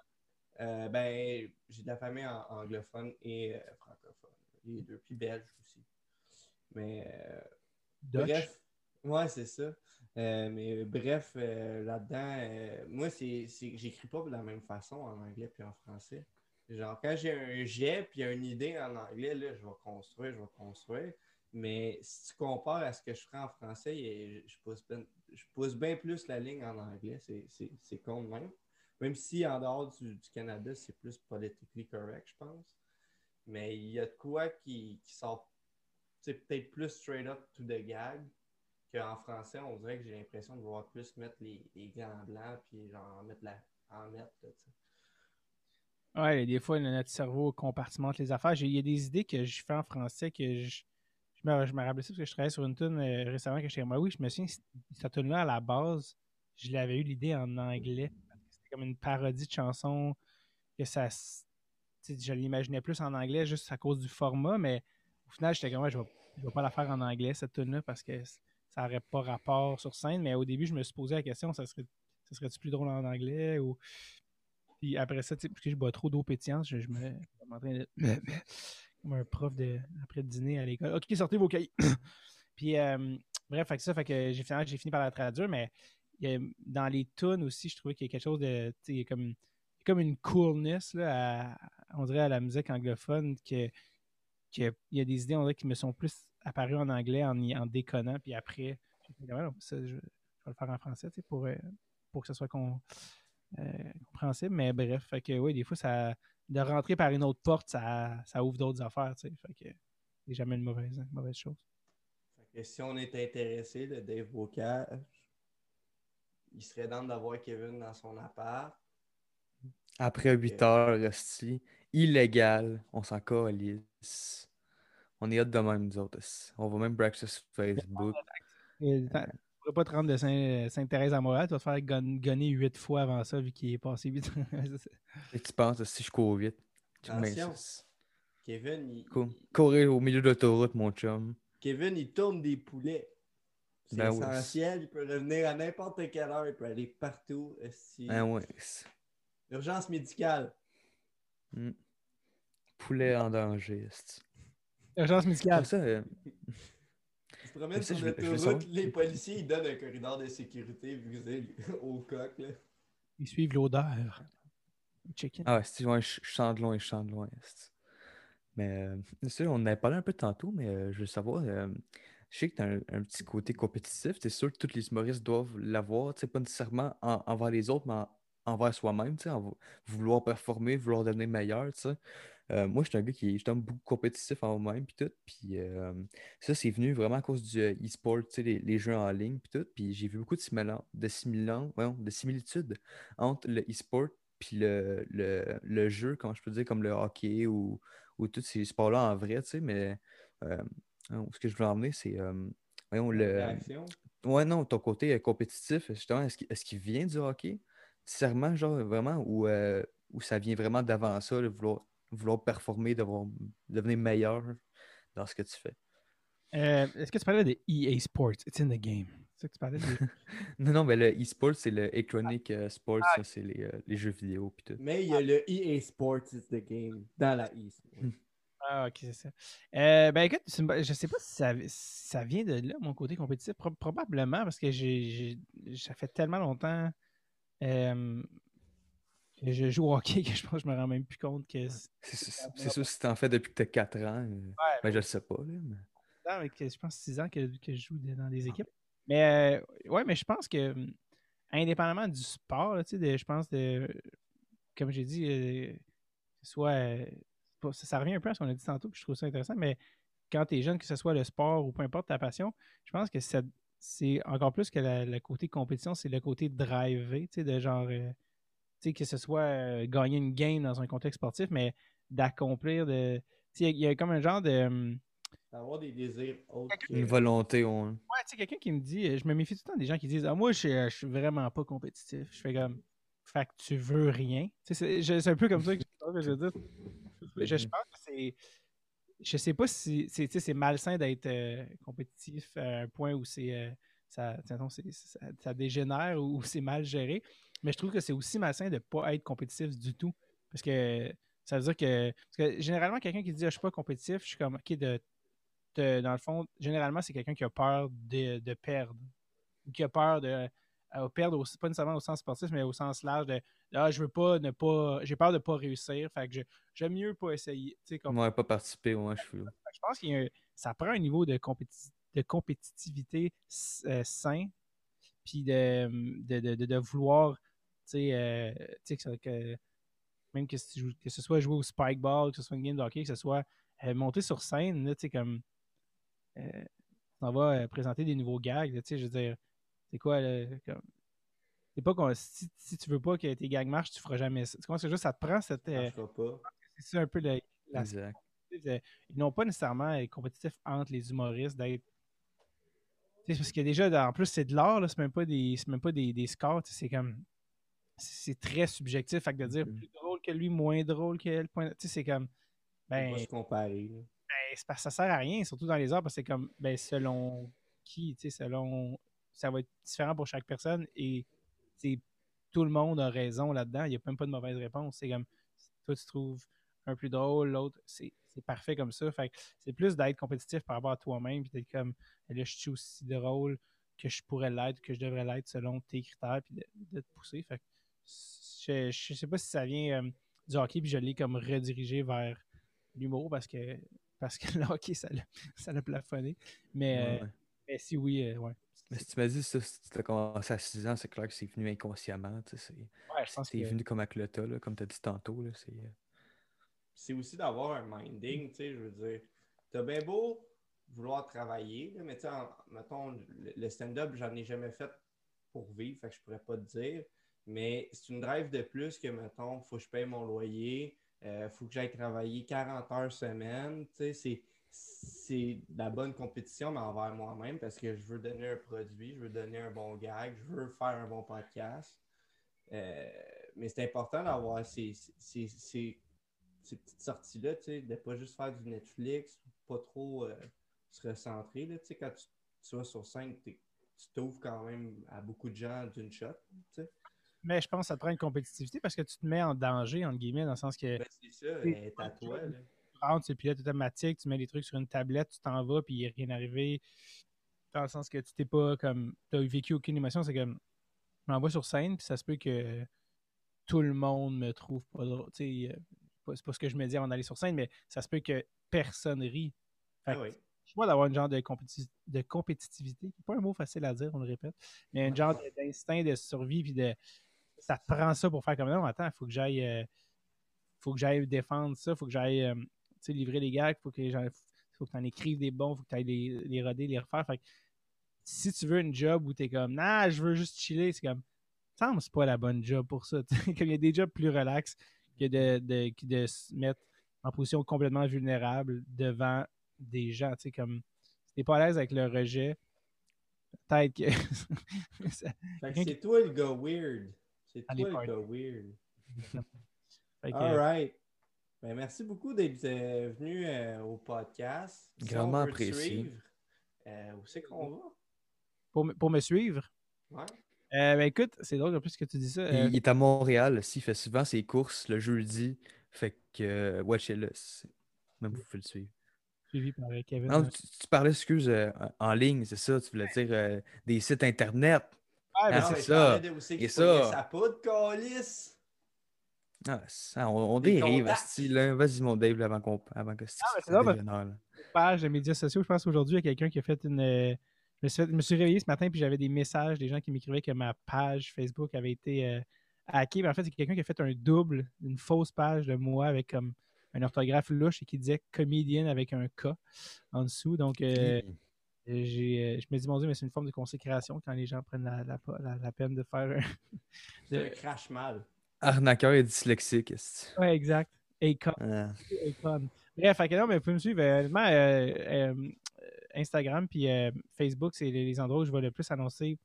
S2: Euh, ben, j'ai de la famille anglophone et francophone. Les deux, puis belge aussi. Mais Bref, ouais, c'est ça. Euh, mais bref, euh, là-dedans, euh, moi, c'est, j'écris pas de la même façon en anglais puis en français. Genre, quand j'ai un jet puis une idée en anglais, là, je vais construire, je vais construire. Mais si tu compares à ce que je ferais en français, je pousse, ben, je pousse bien plus la ligne en anglais. C'est, con de même. Même si en dehors du, Canada, c'est plus politically correct, je pense. Mais il y a de quoi qui, qui sort peut-être plus straight up to the gag qu'en français, on dirait que j'ai l'impression de voir plus mettre les, les gants blancs puis genre mettre la, en mettre.
S3: Ouais, des fois, notre cerveau compartimente les affaires. Il y a des idées que je fais en français que je, me, je me rappelais ça parce que je travaillais sur une tune euh, récemment que je moi, oui, je me souviens, cette tune-là, à la base, je l'avais eu l'idée en anglais. C'était comme une parodie de chanson que ça. Je l'imaginais plus en anglais juste à cause du format, mais au final, j'étais comme, je vais, vais pas la faire en anglais, cette tune-là, parce que ça n'aurait pas rapport sur scène. Mais au début, je me suis posé la question, ça serait, ça serait-tu plus drôle en anglais ou. Puis après ça, parce que je bois trop d'eau pétillante, je, je me je m'entraîne de. comme un prof de, après le dîner à l'école. Ok, sortez vos cahiers. Puis, euh, bref, fait que ça, fait que j'ai fini, j'ai fini par la traduire, mais il y a- dans les tunes aussi, je trouvais qu'il y a quelque chose de. il y a comme, comme une coolness, là, à- on dirait à la musique anglophone, que, que il y a des idées, on dirait, qui me sont plus apparues en anglais en, en déconnant, puis après, fait, Ouais, non, ça, je, je vais le faire en français, tu sais, pour, euh, pour que ce soit con- euh, compréhensible. Mais bref, fait que oui, des fois, ça, de rentrer par une autre porte, ça, ça ouvre d'autres affaires, tu sais. Fait que c'est jamais une mauvaise, une mauvaise chose.
S2: Fait que si on est intéressé de Dave Bocage, il serait dans d'avoir Kevin dans son appart.
S1: Après 8 heures, hostie, illégal, on s'en calisse. On est hot de même, nous autres. On va même breakfast sur Facebook.
S3: Pas te rendre de Saint- Sainte-Thérèse à Montréal, tu vas te faire gon- gonner huit fois avant ça, vu qu'il est passé vite.
S1: Et tu penses, si je cours vite.
S2: Kevin, il,
S1: Cool. Courir au milieu de l'autoroute, mon chum.
S2: Kevin, il tourne des poulets. C'est
S1: Ben oui.
S2: essentiel. Il peut revenir à n'importe quelle heure. Il peut aller partout.
S1: Ah ouais. c'est-
S2: Urgence médicale.
S1: Hmm. Poulet en danger.
S3: Urgence médicale.
S1: Ça, euh,
S2: Tu te promènes sur
S1: je je
S2: l'autoroute, les policiers ils donnent un corridor de sécurité visé au coq. Là.
S3: Ils suivent l'odeur. Chicken.
S1: Ah ouais, c'est ouais, je je chante loin, je chante loin. Mais euh, c'est sûr, on en avait parlé un peu tantôt, mais euh, je veux savoir, euh, je sais que tu as un, un petit côté compétitif, c'est sûr que tous les humoristes doivent l'avoir, tu sais, pas nécessairement en- envers les autres, mais en- envers soi-même, tu sais, en vou- vouloir performer, vouloir devenir meilleur, tu sais. Euh, moi, je suis un gars qui est justement beaucoup compétitif en moi-même, puis tout, puis euh, ça, c'est venu vraiment à cause du euh, e-sport, tu sais, les, les jeux en ligne, puis tout, puis j'ai vu beaucoup de, de, simila- voyons, de similitudes entre le e-sport puis le, le, le jeu, comment je peux dire, comme le hockey ou, ou tous ces sports-là en vrai, tu sais, mais euh, hein, ce que je veux emmener, c'est, voyons, le... Ouais, non, ton côté compétitif, justement, est-ce qu'il vient du hockey? Sincèrement, genre, vraiment, ou, euh, ça vient vraiment d'avant ça, de vouloir, vouloir performer, devoir devenir meilleur dans ce que tu fais?
S3: Euh, Est-ce que tu parlais de EA Sports? It's in the game. C'est ça que tu parlais de...
S1: Non, non, mais le e-sport, c'est le Electronic euh, Sports, ça, c'est les, euh, les jeux vidéo, puis tout.
S2: Mais il y a le EA Sports is the game dans la e-sport.
S3: Ah, ok, c'est ça. Euh, ben écoute, je sais pas si ça, si ça vient de là, mon côté compétitif. Pro- probablement, parce que j'ai, j'ai- ça fait tellement longtemps euh, je joue au hockey que je pense que je me rends même plus compte que c'est
S1: sûr, si t'en fais depuis que t'as 4 ans, euh, ben, je le sais pas, là, mais...
S3: avec, je pense, 6 ans que, que je joue dans des équipes. Mais euh, ouais, mais je pense que hum, indépendamment du sport, là, de- je pense de comme j'ai dit, euh, que ce soit euh, pas- ça, ça revient un peu à ce qu'on a dit tantôt, puis je trouve ça intéressant, mais quand tu es jeune, que ce soit le sport ou peu importe ta passion, je pense que c'est encore plus que le côté compétition, c'est le côté driver, tu sais, de genre, que ce soit euh, gagner une game dans un contexte sportif, mais d'accomplir de. Il y, a comme un genre de. hum,
S2: Avoir des désirs autres que...
S1: Une volonté, on...
S3: Ouais, tu sais, quelqu'un qui me dit, je me méfie tout le temps des gens qui disent Ah, moi, je, suis- je suis vraiment pas compétitif. Je fais comme, fait que tu veux rien. C'est un peu comme ça que je, veux dire. Je, je pense que c'est. Je sais pas si c'est malsain d'être euh, compétitif à un point où c'est. euh, ça, ça, ça dégénère ou c'est mal géré. Mais je trouve que c'est aussi malsain de ne pas être compétitif du tout. Parce que ça veut dire que. Parce que généralement, quelqu'un qui dit ah, je suis pas compétitif, je suis comme OK, de de- dans le fond, généralement, c'est quelqu'un qui a peur de, de perdre. Ou qui a peur de euh, perdre, au- pas nécessairement au sens sportif, mais au sens large de Ah, je veux pas ne pas. J'ai peur de pas réussir. Fait que je- j'aime mieux pas essayer. Comme,
S1: Ouais, pas participer, ouais, je suis...
S3: je pense un- ça prend un niveau de, compéti- de compétitivité euh, sain, puis de, de, de, vouloir, euh, tu sais, que, même que, si tu joues- que ce soit jouer au spike ball, que ce soit une game de hockey, que ce soit euh, monter sur scène, là, tu sais, comme, euh, tu t'en vas euh, présenter des nouveaux gags, là, tu sais, je veux dire, c'est quoi, là, comme, c'est pas qu'on, si, si tu veux pas que tes gags marchent, tu feras jamais ça. Tu comprends que? Ça te prend cette,
S2: Ça
S3: euh, c'est ça un peu le- la
S1: Exact.
S3: euh, ils n'ont pas nécessairement être compétitifs entre les humoristes d'être. Tu sais, Parce que déjà, en plus, c'est de l'art, là, c'est même pas des, c'est même pas des, des scores, tu sais, c'est comme. C'est très subjectif. Fait que de dire
S1: Mhm.
S3: plus drôle que lui, moins drôle que elle, point- tu sais, c'est comme. Ben,
S2: se comparer.
S3: ben, c'est parce que ça sert à rien, surtout dans les arts, parce que c'est comme, ben, selon qui, tu sais, selon. Ça va être différent pour chaque personne et tout le monde a raison là-dedans. Il n'y a même pas de mauvaise réponse. C'est comme toi, tu trouves un plus drôle, l'autre, c'est parfait comme ça. Fait c'est plus d'être compétitif par rapport à toi-même, puis d'être comme là, je suis aussi drôle que je pourrais l'être, que je devrais l'être selon tes critères, puis de, te pousser. Fait je, ne sais pas si ça vient euh, du hockey, puis je l'ai comme redirigé vers l'humour parce que parce que le hockey, ça l'a plafonné. Mais, euh, si oui, euh, ouais.
S1: Mais si tu m'as dit ça, si tu as commencé à 6 ans, c'est clair que c'est venu inconsciemment. C'est ouais, venu comme avec le tas, comme tu as dit tantôt.
S2: C'est aussi d'avoir un minding, tu sais, je veux dire. T'as bien beau vouloir travailler, mais tu sais, mettons, le stand-up, j'en ai jamais fait pour vivre, fait que je pourrais pas te dire. Mais c'est une drive de plus que, mettons, faut que je paye mon loyer, euh, faut que j'aille travailler 40 heures semaine. C'est, c'est de la bonne compétition, mais envers moi-même parce que je veux donner un produit, je veux donner un bon gag, je veux faire un bon podcast. Euh, mais c'est important d'avoir ces, ces, ces, petites sorties-là, de ne pas juste faire du Netflix, pas trop euh, se recentrer. Là, quand tu, tu, vas sur scène, tu t'ouvres quand même à beaucoup de gens d'une shot.
S3: Mais je pense que ça te prend une compétitivité parce que tu te mets en danger, entre guillemets, dans le sens que.
S2: Ben, c'est ça, est à toi. Là.
S3: Tu rentres, c'est pilote automatique, tu mets des trucs sur une tablette, tu t'en vas, puis il n'est rien arrivé. Dans le sens que tu t'es pas comme. Tu n'as vécu aucune émotion, c'est comme. Je m'envoie sur scène, puis ça se peut que tout le monde me trouve pas drôle. Tu sais, euh, c'est pas ce que je me dis avant d'aller sur scène, mais ça se peut que personne rit. Fait ah oui. Je vois d'avoir un genre de, de compétitivité, pas un mot facile à dire, on le répète, mais un genre d'instinct de survie puis de ça te prend ça pour faire comme non, attends, il faut que j'aille euh, faut que j'aille défendre ça, il faut que j'aille euh, livrer les gars, il faut que faut que tu en écrives des bons, il faut que tu ailles les, les roder, les refaire. Fait si tu veux une job où tu es comme nah, je veux juste chiller, c'est comme ça c'est pas la bonne job pour ça. comme il y a des jobs plus relax que de, de, de, se mettre en position complètement vulnérable devant des gens. Tu sais, comme si t'es pas à l'aise avec le rejet, peut-être que.
S2: c'est toi le gars weird. C'est toi le gars weird. All right. Ben, merci beaucoup d'être euh, venu euh, au podcast.
S1: Grandement apprécié.
S2: Euh, où c'est qu'on va?
S3: Pour, pour, me suivre?
S2: Ouais.
S3: ben écoute, c'est drôle en plus que tu dis ça.
S1: Il, est à Montréal aussi, il fait souvent ses courses le jeudi. Fait que, watch it Même vous pouvez le suivre.
S3: Suivi par Kevin.
S1: Non, tu, parlais, excuse, en ligne, c'est ça, tu voulais dire des sites internet.
S2: Ah, ben c'est ça. Et ça. Sa poudre, calice.
S1: Ah, ça, on, on dérive, Vas-y, mon Dave, avant, qu'on, avant que
S3: ah, c'est ça, page de médias sociaux, je pense aujourd'hui, il y a quelqu'un qui a fait une. Euh, je me, suis, réveillé ce matin puis j'avais des messages des gens qui m'écrivaient que ma page Facebook avait été euh, hackée. Mais en fait, c'est quelqu'un qui a fait un double, une fausse page de moi avec comme un orthographe louche et qui disait comédienne avec un K en dessous. Donc, euh, je me dis, mon Dieu, mais c'est une forme de consécration quand les gens prennent la, la, la, peine de faire un.
S2: de... crash mal.
S1: Arnaqueur et dyslexique.
S3: Ouais, exact. Akon. Bref, non, mais vous pouvez me suivre. Euh, euh, Instagram puis euh, Facebook, c'est les, endroits où je vais le plus annoncer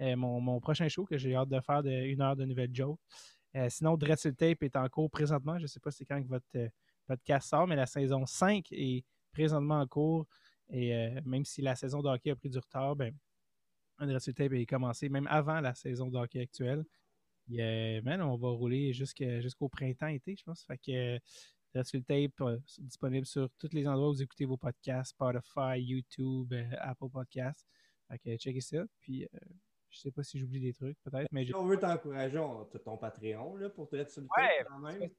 S3: mon, mon, prochain show que j'ai hâte de faire de une heure de nouvelles jokes. sinon, Dressel Tape est en cours présentement. Je ne sais pas c'est quand que votre podcast sort, mais la saison 5 est présentement en cours. Et même si la saison de hockey a pris du retard, ben, Dressel Tape est commencé même avant la saison de hockey actuelle on va rouler jusqu'au printemps-été, je pense. Fait que le Tape euh, disponible sur tous les endroits où vous écoutez vos podcasts, Spotify, YouTube, euh, Apple Podcasts. Fait que checkez ça. Puis euh, je sais pas si j'oublie des trucs, peut-être. Mais
S2: si on veut t'encourager, on ton Patreon là, pour te sur le
S3: ouais, quand même.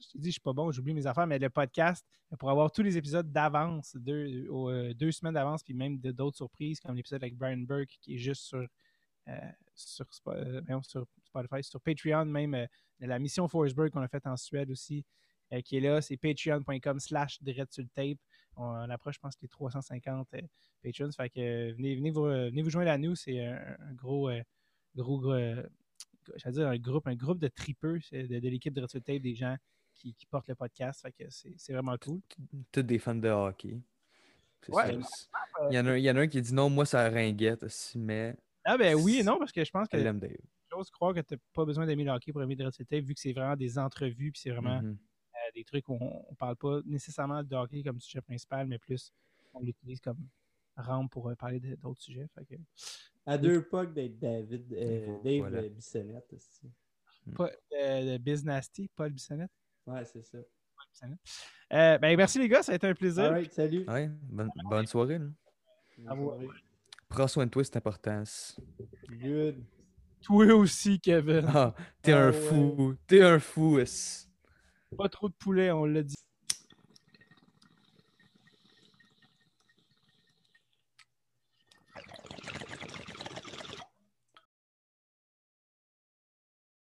S3: Je te dis, je suis pas bon, j'oublie mes affaires, mais le podcast, pour avoir tous les épisodes d'avance, deux, deux semaines d'avance, puis même d'autres surprises, comme l'épisode avec Brian Burke qui est juste sur euh, euh, sur, Spotify, sur Patreon même, euh, la mission Forsberg qu'on a faite en Suède aussi, qui est là, c'est patreon.com slash tape. On, approche, je pense, les 350 patrons. Fait que venez, venez, vous, venez vous joindre à nous. C'est un, gros, gros, dire un groupe, un groupe de tripeux de, l'équipe de Tape, des gens qui, portent le podcast. Fait que c'est vraiment cool.
S1: Tous des fans de hockey. il, y en a, il y en a un qui dit non, moi ça ringuette aussi, mais
S3: ah ben oui et non, parce que je pense que j'ose croire que tu n'as pas besoin d'aimer le hockey pour aimer de Tape, vu que c'est vraiment des entrevues, puis c'est vraiment mm-hmm. euh, des trucs où on ne parle pas nécessairement de hockey comme sujet principal, mais plus on l'utilise comme rampe pour euh, parler d'autres sujets.
S2: À deux pucks d'être David, euh, Dave
S1: Voilà.
S2: euh, Bissonnette aussi.
S3: Pas, euh, de Biz Nasty, Paul Bissonnette.
S2: Ouais, c'est ça.
S3: Euh, ben, merci les gars, ça a été un plaisir.
S2: Salut.
S1: Ouais, bonne, bonne soirée. là.
S2: Bonne.
S1: Prends soin de toi, c'est important.
S2: Good.
S3: Toi aussi, Kevin.
S1: Ah, t'es
S2: Ah
S1: un
S2: ouais.
S1: fou. T'es un fou. es.
S3: Pas trop de poulet, on l'a dit.